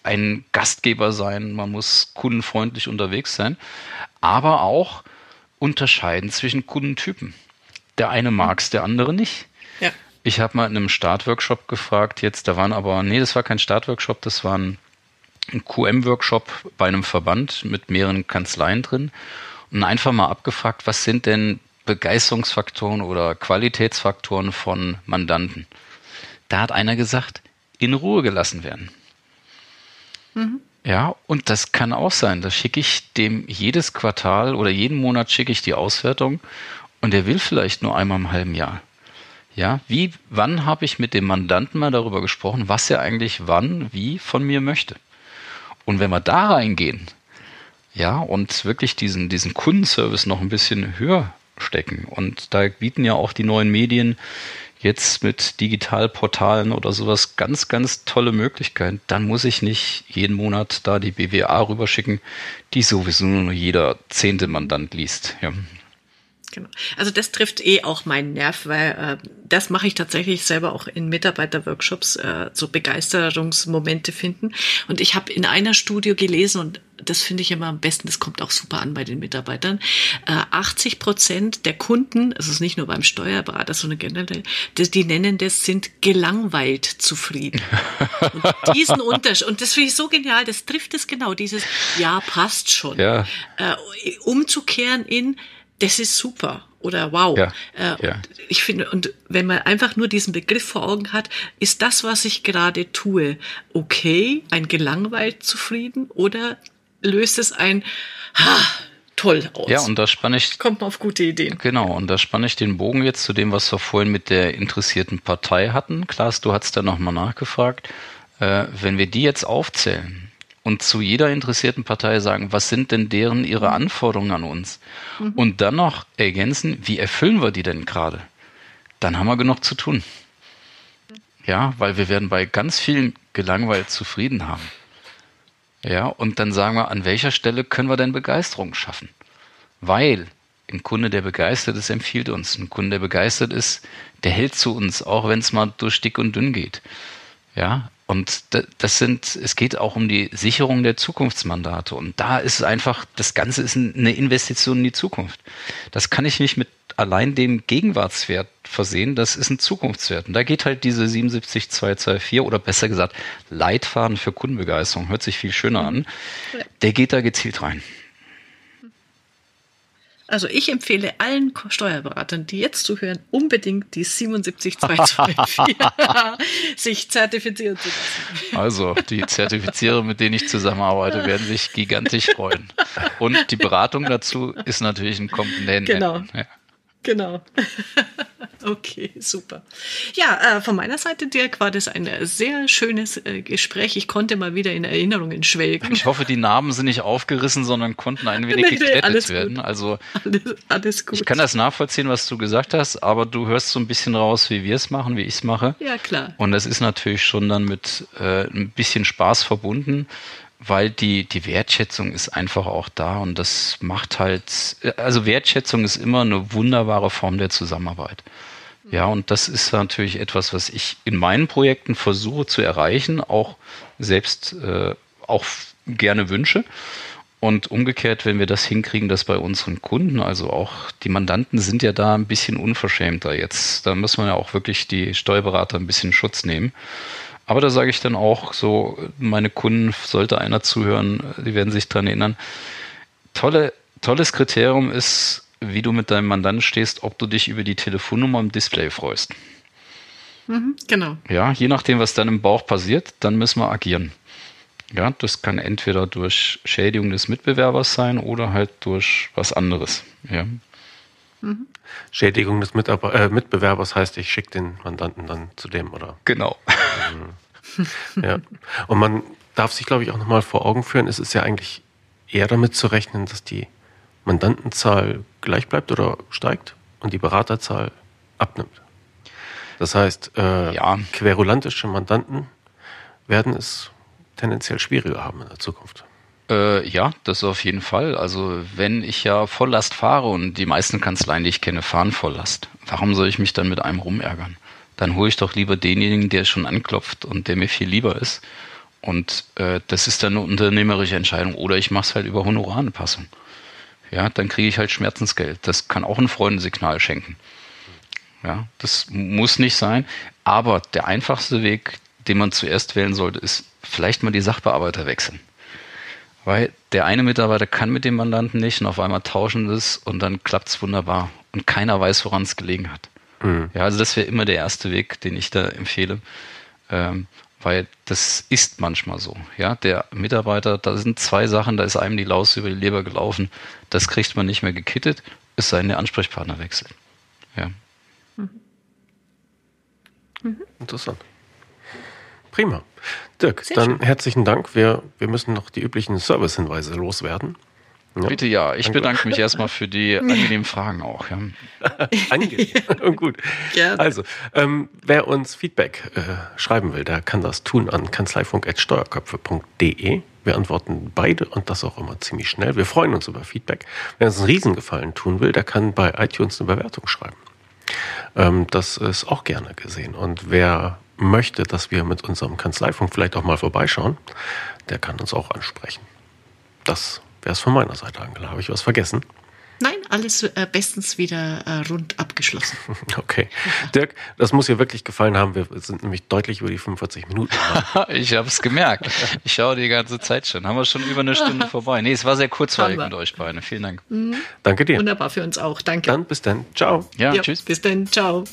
ein Gastgeber sein, man muss kundenfreundlich unterwegs sein, aber auch unterscheiden zwischen Kundentypen. Der eine mag es, der andere nicht. Ja. Ich habe mal in einem Startworkshop gefragt, jetzt, da waren aber, nee, das war kein Startworkshop, das war ein ein QM-Workshop bei einem Verband mit mehreren Kanzleien drin und einfach mal abgefragt, was sind denn Begeisterungsfaktoren oder Qualitätsfaktoren von Mandanten. Da hat einer gesagt, in Ruhe gelassen werden. Mhm. Ja, und das kann auch sein. Da schicke ich dem jedes Quartal oder jeden Monat schicke ich die Auswertung und der will vielleicht nur einmal im halben Jahr. Ja, wie, wann habe ich mit dem Mandanten mal darüber gesprochen, was er eigentlich wann, wie von mir möchte? Und wenn wir da reingehen, ja, und wirklich diesen, diesen Kundenservice noch ein bisschen höher stecken, und da bieten ja auch die neuen Medien jetzt mit Digitalportalen oder sowas ganz, ganz tolle Möglichkeiten, dann muss ich nicht jeden Monat da die BWA rüberschicken, die sowieso nur jeder zehnte Mandant liest. Ja. Genau. Also das trifft eh auch meinen Nerv, weil äh, das mache ich tatsächlich selber auch in Mitarbeiterworkshops, äh, so Begeisterungsmomente finden. Und ich habe in einer Studie gelesen und das finde ich immer am besten, das kommt auch super an bei den Mitarbeitern. Äh, 80 Prozent der Kunden, also es ist nicht nur beim Steuerberater, sondern generell, die, die nennen das, sind gelangweilt zufrieden. Und diesen Unterschied, und das finde ich so genial, das trifft es genau, dieses Ja, passt schon. Ja. Äh, umzukehren in das ist super oder wow. Ja, äh, ja. Ich finde, und wenn man einfach nur diesen Begriff vor Augen hat, ist das, was ich gerade tue, okay, ein gelangweilt zufrieden oder löst es ein ha, toll aus? Ja, und da spanne ich. Kommt man auf gute Ideen. Genau, und da spanne ich den Bogen jetzt zu dem, was wir vorhin mit der interessierten Partei hatten. Klaas, du hast da nochmal nachgefragt. Äh, wenn wir die jetzt aufzählen, und zu jeder interessierten Partei sagen, was sind denn deren ihre mhm. Anforderungen an uns? Mhm. Und dann noch ergänzen, wie erfüllen wir die denn gerade? Dann haben wir genug zu tun. Ja, weil wir werden bei ganz vielen gelangweilt zufrieden haben. Ja, und dann sagen wir, an welcher Stelle können wir denn Begeisterung schaffen? Weil ein Kunde, der begeistert ist, empfiehlt uns. Ein Kunde, der begeistert ist, der hält zu uns, auch wenn es mal durch dick und dünn geht. Ja, und das sind, es geht auch um die Sicherung der Zukunftsmandate. Und da ist es einfach, das Ganze ist eine Investition in die Zukunft. Das kann ich nicht mit allein dem Gegenwartswert versehen. Das ist ein Zukunftswert. Und da geht halt diese 77224 oder besser gesagt Leitfaden für Kundenbegeisterung, hört sich viel schöner an. Der geht da gezielt rein. Also ich empfehle allen Steuerberatern, die jetzt zuhören, unbedingt die 77224 sich zertifizieren zu lassen. Also die Zertifizierer, mit denen ich zusammenarbeite, werden sich gigantisch freuen. Und die Beratung dazu ist natürlich ein Komponent. Genau. Ja. Genau. okay, super. Ja, äh, von meiner Seite, Dirk, war das ein sehr schönes äh, Gespräch. Ich konnte mal wieder in Erinnerungen schwelgen. Ich hoffe, die Namen sind nicht aufgerissen, sondern konnten ein wenig nee, geklettet werden. Also alles, alles, gut. Ich kann das nachvollziehen, was du gesagt hast, aber du hörst so ein bisschen raus, wie wir es machen, wie ich es mache. Ja, klar. Und das ist natürlich schon dann mit äh, ein bisschen Spaß verbunden weil die, die Wertschätzung ist einfach auch da und das macht halt, also Wertschätzung ist immer eine wunderbare Form der Zusammenarbeit. Ja, und das ist natürlich etwas, was ich in meinen Projekten versuche zu erreichen, auch selbst äh, auch gerne wünsche. Und umgekehrt, wenn wir das hinkriegen, dass bei unseren Kunden, also auch die Mandanten sind ja da ein bisschen unverschämter jetzt. Da muss man ja auch wirklich die Steuerberater ein bisschen Schutz nehmen. Aber da sage ich dann auch so, meine Kunden, sollte einer zuhören, die werden sich dran erinnern. Tolle, tolles Kriterium ist, wie du mit deinem Mandanten stehst, ob du dich über die Telefonnummer im Display freust. Mhm, genau. Ja, je nachdem, was dann im Bauch passiert, dann müssen wir agieren. Ja, das kann entweder durch Schädigung des Mitbewerbers sein oder halt durch was anderes. Ja. Mhm. Schädigung des Mitab äh, Mitbewerbers heißt, ich schicke den Mandanten dann zu dem, oder? Genau. Mhm. Ja. Und man darf sich, glaube ich, auch nochmal vor Augen führen, es ist ja eigentlich eher damit zu rechnen, dass die Mandantenzahl gleich bleibt oder steigt und die Beraterzahl abnimmt. Das heißt, äh, ja. querulantische Mandanten werden es tendenziell schwieriger haben in der Zukunft. Äh, ja, das auf jeden Fall. Also wenn ich ja Volllast fahre und die meisten Kanzleien, die ich kenne, fahren Volllast, warum soll ich mich dann mit einem rumärgern? Dann hole ich doch lieber denjenigen, der schon anklopft und der mir viel lieber ist. Und äh, das ist dann eine unternehmerische Entscheidung. Oder ich mache es halt über Honoraranpassung. Ja, dann kriege ich halt Schmerzensgeld. Das kann auch ein Freundensignal schenken. Ja, das muss nicht sein. Aber der einfachste Weg, den man zuerst wählen sollte, ist vielleicht mal die Sachbearbeiter wechseln. Weil der eine Mitarbeiter kann mit dem Mandanten nicht und auf einmal tauschen das und dann klappt es wunderbar. Und keiner weiß, woran es gelegen hat. Mhm. Ja, also das wäre immer der erste Weg, den ich da empfehle. Ähm, weil das ist manchmal so. Ja, der Mitarbeiter, da sind zwei Sachen, da ist einem die Laus über die Leber gelaufen. Das kriegt man nicht mehr gekittet, es sei denn, der Ansprechpartner wechselt. Ja. Mhm. Mhm. Interessant. Prima. Dirk, Sehr dann schön. herzlichen Dank. Wir, wir müssen noch die üblichen Servicehinweise loswerden. Ja. Bitte ja, ich Danke. bedanke mich erstmal für die angenehmen Fragen auch. Ja. Angenehm und gut. Gerne. Also, ähm, wer uns Feedback äh, schreiben will, der kann das tun an kanzleifunk.steuerköpfe.de. Wir antworten beide und das auch immer ziemlich schnell. Wir freuen uns über Feedback. Wer uns einen Riesengefallen tun will, der kann bei iTunes eine Bewertung schreiben. Ähm, das ist auch gerne gesehen. Und wer möchte, dass wir mit unserem Kanzleifunk vielleicht auch mal vorbeischauen, der kann uns auch ansprechen. Das wäre es von meiner Seite, Angela. Habe ich was vergessen? Nein, alles äh, bestens wieder äh, rund abgeschlossen. Okay. Dirk, das muss dir wirklich gefallen haben. Wir sind nämlich deutlich über die 45 Minuten. ich habe es gemerkt. Ich schaue die ganze Zeit schon. Haben wir schon über eine Stunde vorbei. Nee, es war sehr kurzweilig mit euch beiden. Vielen Dank. Mhm. Danke dir. Wunderbar für uns auch. Danke. Dann bis dann. Ciao. Ja, ja tschüss. Bis dann. Ciao.